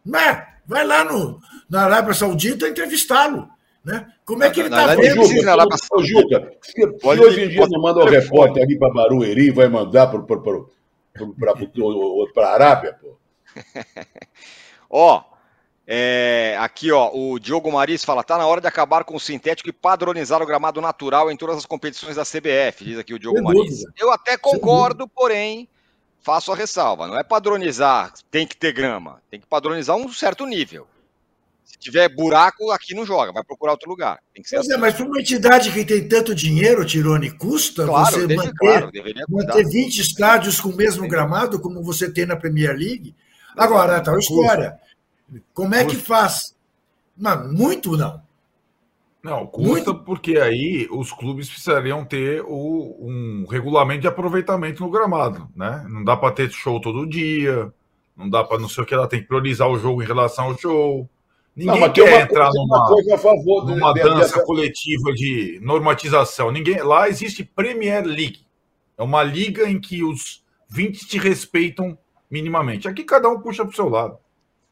Não é? Vai lá no, na Arábia Saudita entrevistá-lo. Né? Como é que ele está vendo? Juca, ô, Juca, se, se hoje em dia não manda o um repórter ali para Barueri, vai mandar para a Arábia, pô. *laughs* Ó, é, aqui, ó, o Diogo Maris fala: tá na hora de acabar com o sintético e padronizar o gramado natural em todas as competições da CBF, diz aqui o Diogo Sem Maris. Dúvida. Eu até concordo, porém, faço a ressalva: não é padronizar, tem que ter grama, tem que padronizar um certo nível. Se tiver buraco, aqui não joga, vai procurar outro lugar. Tem que ser pois é, assim. é, mas para uma entidade que tem tanto dinheiro, Tirone, custa claro, você deve, manter, claro, manter 20 estádios com o mesmo gramado, como você tem na Premier League? Agora, tal história. Como é que faz? Não, muito não. Não, custa muito... porque aí os clubes precisariam ter o, um regulamento de aproveitamento no gramado, né? Não dá para ter show todo dia, não dá para não sei o que, ela tem que priorizar o jogo em relação ao show. Ninguém não, quer entrar numa, numa dança de... coletiva de normatização. Ninguém lá existe Premier League. É uma liga em que os 20 te respeitam minimamente. Aqui cada um puxa para o seu lado.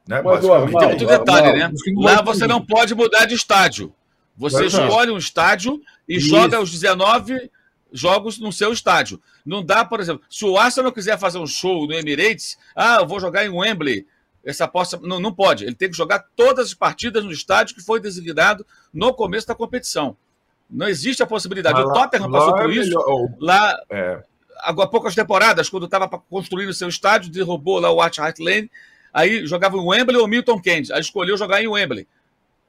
Né? Mas, tem muito detalhe, né? Lá você não pode mudar de estádio. Você escolhe um estádio e Isso. joga os 19 jogos no seu estádio. Não dá, por exemplo, se o Arsenal quiser fazer um show no Emirates, ah, eu vou jogar em Wembley. Essa aposta não, não pode. Ele tem que jogar todas as partidas no estádio que foi designado no começo da competição. Não existe a possibilidade. o Tottenham passou por é isso. Melhor. Lá, é. há poucas temporadas, quando estava construindo o seu estádio, derrubou lá o White Hart Lane Aí jogava em Wembley ou Milton Keynes. Aí escolheu jogar em Wembley.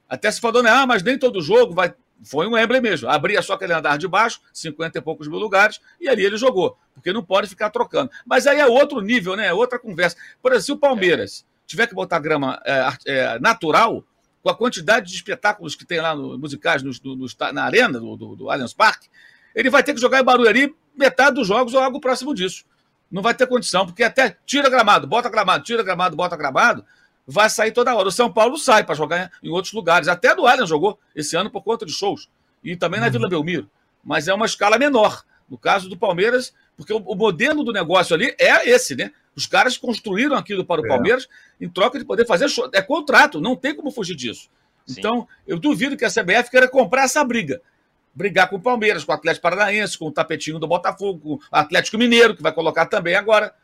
Até se falou, né? Ah, mas nem todo jogo vai. Foi em Wembley mesmo. Abria só aquele andar de baixo, 50 e poucos mil lugares, e ali ele jogou. Porque não pode ficar trocando. Mas aí é outro nível, né? É outra conversa. Por exemplo, se o Palmeiras tiver que botar grama é, é, natural, com a quantidade de espetáculos que tem lá no, musicais no, no, na arena do, do, do Allianz Parque, ele vai ter que jogar em Barueri metade dos jogos ou algo próximo disso não vai ter condição, porque até tira gramado, bota gramado, tira gramado, bota gramado, vai sair toda hora. O São Paulo sai para jogar em outros lugares. Até do Allianz jogou esse ano por conta de shows. E também na uhum. Vila Belmiro. Mas é uma escala menor. No caso do Palmeiras, Porque o, o, modelo do negócio ali é esse, né? Os caras construíram aquilo para o é. Palmeiras em troca de poder fazer show. É contrato, não tem como fugir disso. Sim. Então, eu duvido que a CBF queira comprar essa briga. Brigar com o Palmeiras, com o Atlético Paranaense, com o tapetinho do Botafogo, com o Atlético Mineiro, que vai colocar também agora.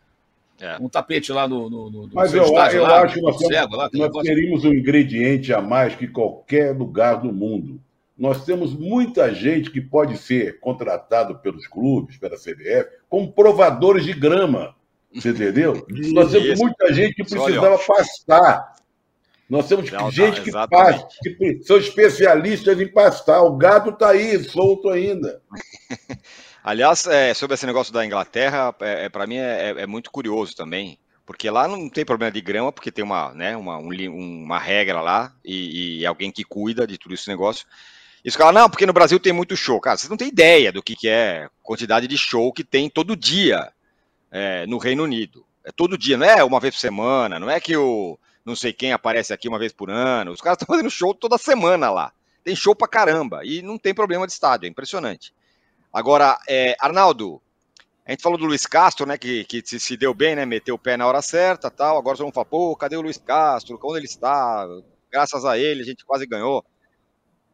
É. Um tapete lá no. no, no Mas eu, eu lá, acho que nós, cego, lá, nós teríamos um ingrediente a mais que qualquer lugar do mundo. Nós temos muita gente que pode ser contratado pelos clubes, pela CBF, como provadores de grama. Você entendeu? Nós temos muita gente que precisava pastar. Nós temos não, gente que pasta, que são especialistas em pastar. O gado está aí, solto ainda. *laughs* Aliás, é, sobre esse negócio da Inglaterra, é, é para mim é, é, muito curioso também, porque lá não tem problema de grama, porque tem uma, né, uma, um, uma regra lá e, e, alguém que cuida de tudo esse negócio. E os caras, não, porque no Brasil tem muito show. Cara, vocês não têm ideia do que, que é quantidade de show que tem todo dia é, no Reino Unido. É todo dia, não é uma vez por semana, não é que o não sei quem aparece aqui uma vez por ano. Os caras *laughs* estão fazendo show toda semana lá. Tem show pra caramba. E não tem problema de estádio, é impressionante. Agora, é, Arnaldo, a gente falou do Luiz Castro, né, que, que se, se, deu bem, né, meteu o pé na hora certa tal. Agora vamos falar, pô, cadê o Luiz Castro? Onde ele está? Graças a ele, a gente quase ganhou.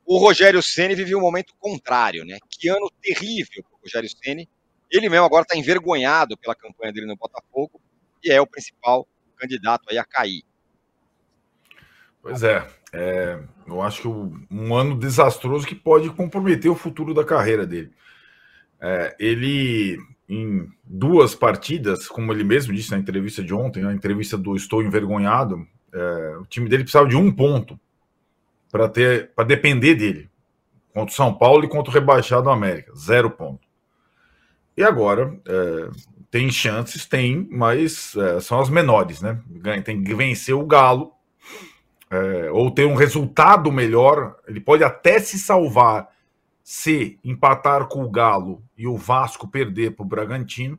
O Rogério Ceni viveu um momento contrário, né? Que ano terrível para o Rogério Ceni. Ele mesmo agora está envergonhado pela campanha dele no Botafogo e é o principal candidato aí a cair. Pois é, é eu acho que um ano desastroso que pode comprometer o futuro da carreira dele. É, ele, em duas partidas, como ele mesmo disse na entrevista de ontem, na entrevista do Estou Envergonhado, é, o time dele precisava de um ponto para ter para depender dele contra o São Paulo e contra o rebaixado América, zero ponto. E agora é, tem chances, tem, mas é, são as menores, né? Tem que vencer o Galo é, ou ter um resultado melhor. Ele pode até se salvar se empatar com o Galo e o Vasco perder para o Bragantino,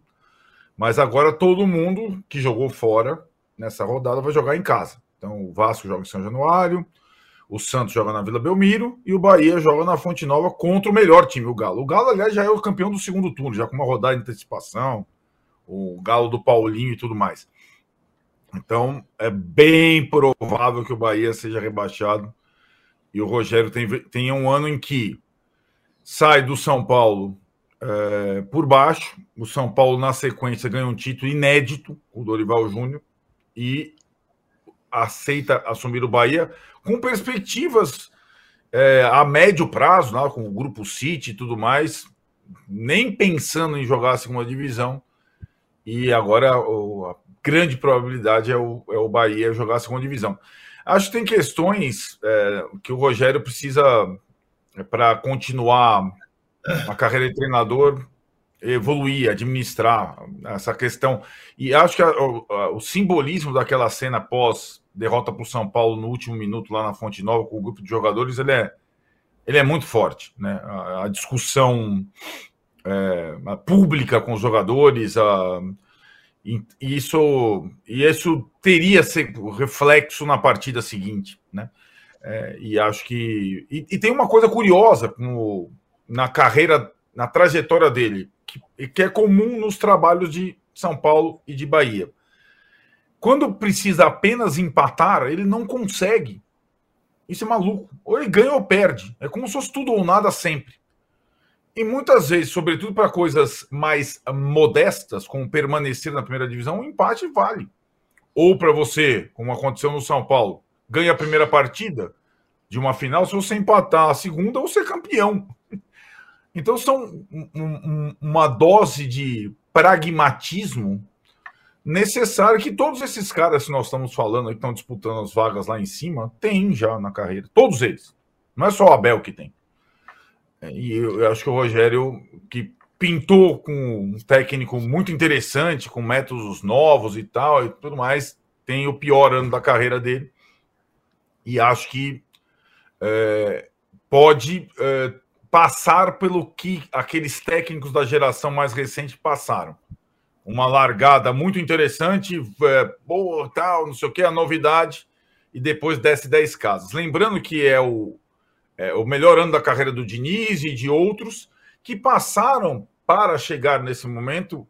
mas agora todo mundo que jogou fora nessa rodada vai jogar em casa. Então o Vasco joga em São Januário, o Santos joga na Vila Belmiro e o Bahia joga na Fonte Nova contra o melhor time, o Galo. O Galo, aliás, já é o campeão do segundo turno, já com uma rodada de antecipação, o Galo do Paulinho e tudo mais. Então é bem provável que o Bahia seja rebaixado e o Rogério tenha um ano em que sai do São Paulo é, por baixo. O São Paulo, na sequência, ganha um título inédito, o Dorival Júnior, e aceita assumir o Bahia com perspectivas é, a médio prazo, né, com o Grupo City e tudo mais, nem pensando em jogar a segunda divisão. E agora o, a grande probabilidade é o, é o Bahia jogar a segunda divisão. Acho que tem questões é, que o Rogério precisa é para continuar a carreira de treinador, evoluir, administrar essa questão. E acho que a, o, o, simbolismo daquela cena pós derrota para o São Paulo no último minuto lá na Fonte Nova com o grupo de jogadores, ele é, ele é muito forte. Né? A, a discussão é, a pública com os jogadores, a, e isso, e isso teria reflexo na partida seguinte. Né? É, e acho que. E, e, tem uma coisa curiosa no, na carreira, na trajetória dele, que, que é comum nos trabalhos de São Paulo e de Bahia. Quando precisa apenas empatar, ele não consegue. Isso é maluco. Ou ele ganha ou perde. É como se fosse tudo ou nada sempre. E muitas vezes, sobretudo para coisas mais modestas, como permanecer na primeira divisão, o um empate vale. Ou para você, como aconteceu no São Paulo, ganha a primeira partida de uma final, se você empatar a segunda, você é campeão. Então são um, um, uma dose de pragmatismo necessário que todos esses caras que nós estamos falando que estão disputando as vagas lá em cima têm já na carreira. Todos eles. Não é só o Abel que tem. E eu acho que o Rogério, que pintou com um técnico muito interessante, com métodos novos e tal, e tudo mais, tem o pior ano da carreira dele e acho que é, pode é, passar pelo que aqueles técnicos da geração mais recente passaram. Uma largada muito interessante, é, boa, tal, não sei o que, a novidade, e depois desce 10 casas. Lembrando que é o, é o melhor ano da carreira do Diniz e de outros que passaram para chegar nesse momento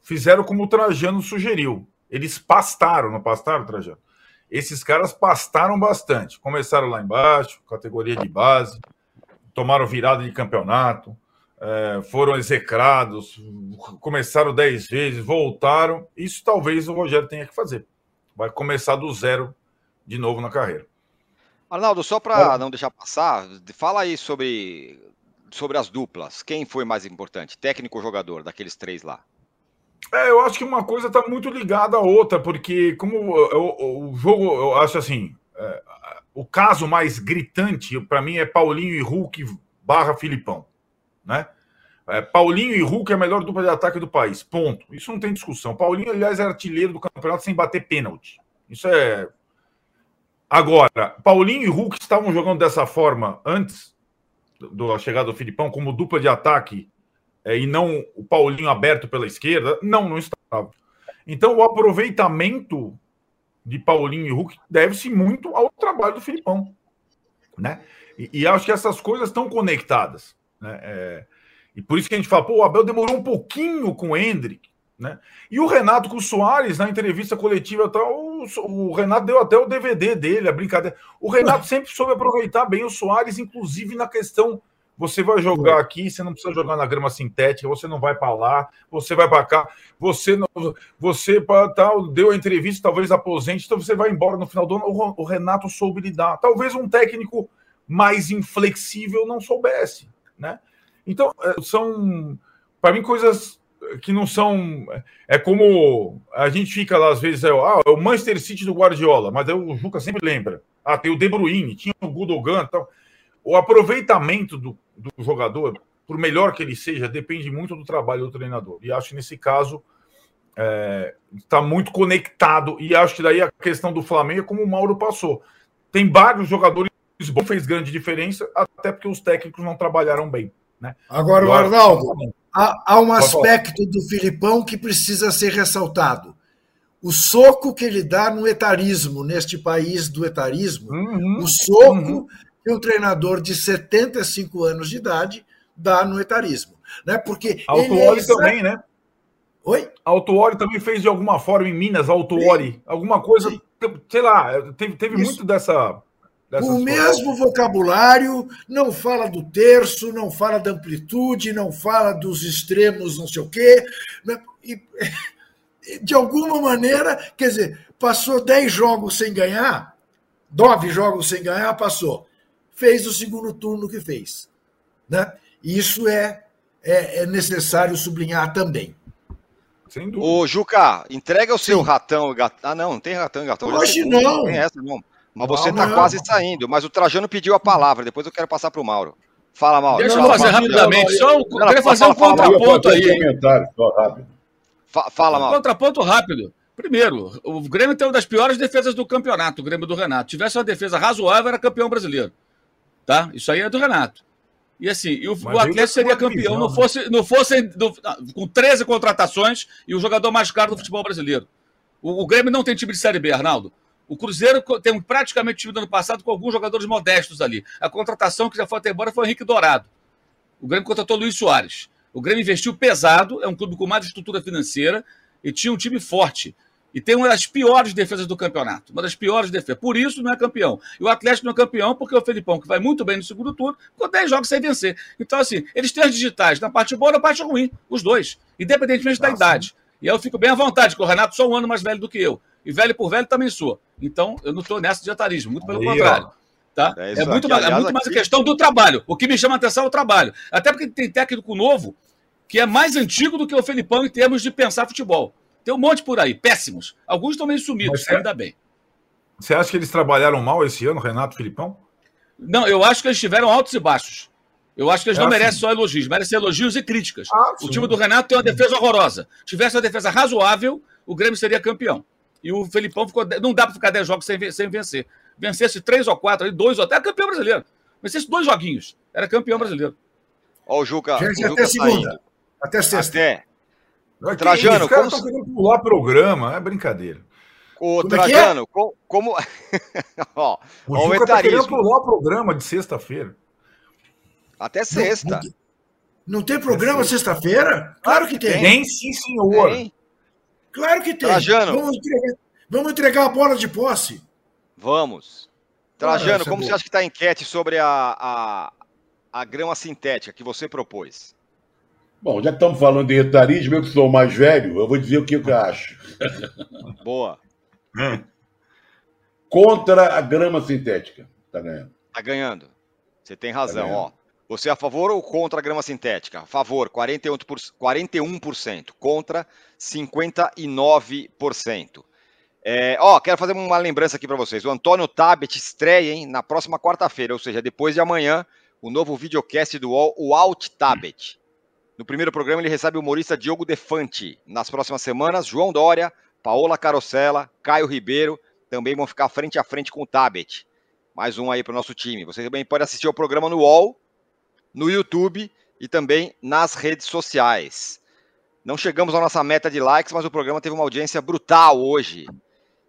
fizeram como o Trajano sugeriu. Eles pastaram, não pastaram, Trajano? Esses caras pastaram bastante. Começaram lá embaixo, categoria de base, tomaram virada de campeonato, é, foram execrados, começaram dez vezes, voltaram. Isso talvez o Rogério tenha que fazer. Vai começar do zero de novo na carreira. Arnaldo, só para não deixar passar, fala aí sobre, sobre as duplas. Quem foi mais importante, técnico ou jogador, daqueles três lá? É, eu acho que uma coisa está muito ligada à outra, porque como o, o jogo, eu acho assim, é, o caso mais gritante para mim é Paulinho e Hulk barra Filipão, né? É, Paulinho e Hulk é a melhor dupla de ataque do país, ponto. Isso não tem discussão. Paulinho, aliás, é artilheiro do campeonato sem bater pênalti. Isso é. Agora, Paulinho e Hulk estavam jogando dessa forma antes da chegada do Filipão, como dupla de ataque é, e não o Paulinho aberto pela esquerda, não, não estava. Então, o aproveitamento de Paulinho e Hulk deve-se muito ao trabalho do Filipão. Né? E, e, acho que essas coisas estão conectadas. Né? É, e por isso que a gente fala, pô, o Abel demorou um pouquinho com o Hendrick. Né? E o Renato com o Soares, na entrevista coletiva, tal, o, o Renato deu até o DVD dele, a brincadeira. O Renato *laughs* sempre soube aproveitar bem o Soares, inclusive na questão você vai jogar aqui, você não precisa jogar na grama sintética, você não vai para lá, você vai para cá, você não, você para tal deu a entrevista, talvez aposente, então você vai embora no final do ano. O Renato soube lidar. Talvez um técnico mais inflexível não soubesse, né? Então é, são para mim coisas que não são. É como a gente fica lá às vezes, é, ah, é o Manchester City do Guardiola, mas o Juca sempre lembra. Ah, tem o De Bruyne, tinha o Gudogan, tal. O aproveitamento do, do jogador, por melhor que ele seja, depende muito do trabalho do treinador. E acho que nesse caso está é, tá muito conectado. E acho que daí a questão do Flamengo é como o Mauro passou. Tem vários jogadores bons, fez grande diferença, até porque os técnicos não trabalharam bem. Né? Agora, o Arnaldo, há, há um aspecto do Filipão que precisa ser ressaltado. O soco que ele dá no etarismo, neste país do etarismo, uhum, o soco uhum que um treinador de 75 anos de idade dá no etarismo. Né? Porque Autuori é também, né? Oi? Autuori também fez de alguma forma em Minas, Autuori. Alguma coisa, Sim. sei lá, teve, teve muito dessa. O mesmo vocabulário, não fala do terço, não fala da amplitude, não fala dos extremos, não sei o quê. Né? E, *laughs* de alguma maneira, quer dizer, passou 10 jogos sem ganhar, nove jogos sem ganhar, passou fez o segundo turno que fez. Né? Isso é, é, é necessário sublinhar também. Sem dúvida. Ô, Juca, entrega o seu Sim. ratão e gatão. Ah, não, não tem ratão e gatão. Hoje não. Não tem essa, não. Mas você está quase saindo. Mas o Trajano pediu a palavra. Depois eu quero passar para o Mauro. Fala, Mauro. Deixa eu fazer rapidamente. Só um, não, queria fazer um contraponto aí. Comentário, só rápido. Fala, Mauro. Um contraponto rápido. Primeiro, o Grêmio tem uma das piores defesas do campeonato, o Grêmio do Renato. Se tivesse uma defesa razoável, era campeão brasileiro. Tá? Isso aí é do Renato. E assim, e o, o Atlético seria campeão, não né? fosse, não fosse no, com 13 contratações e o jogador mais caro do futebol brasileiro. O, o, Grêmio não tem time de Série B, Arnaldo. O Cruzeiro tem praticamente time do ano passado com alguns jogadores modestos ali. A contratação que já foi até embora foi o Henrique Dourado. O Grêmio contratou Luiz Soares. O Grêmio investiu pesado, é um clube com mais estrutura financeira e tinha um time forte. E tem uma das piores defesas do campeonato. Uma das piores defesas. Por isso não é campeão. E o Atlético não é campeão porque o Felipão, que vai muito bem no segundo turno, ficou 10 jogos sem vencer. Então, assim, eles têm as digitais na parte boa e na parte ruim. Os dois. Independentemente da idade. E aí eu fico bem à vontade, porque o Renato só um ano mais velho do que eu. E velho por velho também sou. Então, eu não estou nessa de etarismo. Muito pelo aí, contrário. Tá? É, é muito, mais, é muito mais a questão do trabalho. O que me chama a atenção é o trabalho. Até porque tem técnico novo que é mais antigo do que o Felipão em termos de pensar futebol. Tem um monte por aí, péssimos. Alguns estão meio sumidos, você, ainda bem. Você acha que eles trabalharam mal esse ano, Renato Filipão? Não, eu acho que eles tiveram altos e baixos. Eu acho que eles é não assim. merecem só elogios, merecem elogios e críticas. Ah, o time do Renato tem uma defesa horrorosa. Se tivesse uma defesa razoável, o Grêmio seria campeão. E o Felipão ficou. Não dá para ficar 10 jogos sem, sem vencer. Vencesse três ou quatro, dois ou até campeão brasileiro. Vencesse dois joguinhos. Era campeão brasileiro. Ó, o Juca. Gente, o Juca até segunda. Até sexta. Até. Aqui, Trajano, como estão querendo pular programa, é brincadeira. Ô, como é é? Trajano, é como. *laughs* ó, o Juca tá querendo pular o programa de sexta-feira. Até sexta. Não tem programa sexta-feira? Claro que tem. Tem sim, senhor. Tem. Claro que tem. Trajano. Vamos entregar, vamos entregar a bola de posse. Vamos. Trajano, ah, como é você acha que está a enquete sobre a, a, a grama sintética que você propôs? Bom, já que estamos falando de etarismo, eu que sou o mais velho, eu vou dizer o que eu acho. *laughs* Boa. Contra a grama sintética. Está ganhando. Está ganhando. Você tem razão, tá ó. Você é a favor ou contra a grama sintética? A favor, 41%, 41% contra 59%. É, ó, quero fazer uma lembrança aqui para vocês. O Antônio Tabet estreia hein, na próxima quarta-feira, ou seja, depois de amanhã, o novo videocast do UOL, o Alt Tabet. No primeiro programa, ele recebe o humorista Diogo Defante. Nas próximas semanas, João Dória, Paola Carosella, Caio Ribeiro também vão ficar frente a frente com o Tabet. Mais um aí para o nosso time. Você também pode assistir o programa no UOL, no YouTube e também nas redes sociais. Não chegamos à nossa meta de likes, mas o programa teve uma audiência brutal hoje.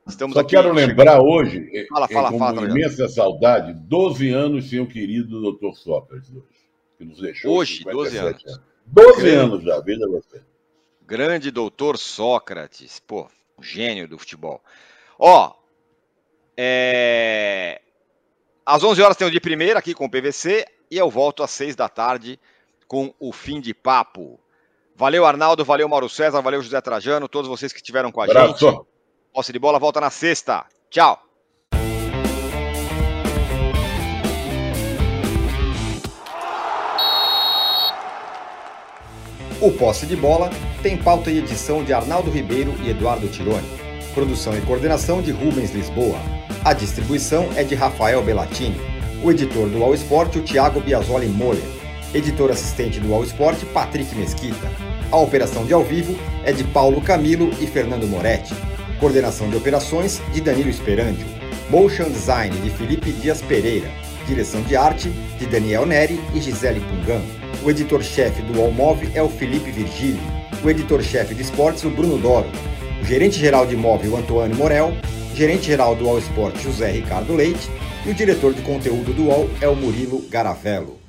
Estamos Só aqui, quero lembrar chegando... hoje, fala, fala, com fala, imensa saudade, 12 anos sem o querido Dr. Sócrates, que nos deixou. Hoje, 12 anos. anos. 12 Grande. anos já, veja você. Grande doutor Sócrates, pô, gênio do futebol. Ó, é... às 11 horas tem o de primeira aqui com o PVC e eu volto às 6 da tarde com o fim de papo. Valeu, Arnaldo, valeu, Mauro César, valeu, José Trajano, todos vocês que estiveram com a Abraço. gente. Posse de bola volta na sexta. Tchau. O Posse de Bola tem pauta e edição de Arnaldo Ribeiro e Eduardo Tironi. Produção e coordenação de Rubens Lisboa. A distribuição é de Rafael Bellatini. O editor do All Sport, o Thiago Biasoli Moller. Editor assistente do All Sport, Patrick Mesquita. A operação de ao vivo é de Paulo Camilo e Fernando Moretti. Coordenação de operações de Danilo Esperandio. Motion Design de Felipe Dias Pereira. Direção de arte de Daniel Neri e Gisele Pungan. O editor-chefe do Allmove é o Felipe Virgílio. O editor-chefe de esportes, o Bruno Doro. O gerente-geral de imóvel, Antônio Morel. Gerente-geral do All Sport, José Ricardo Leite. E o diretor de conteúdo do UOL é o Murilo Garavello.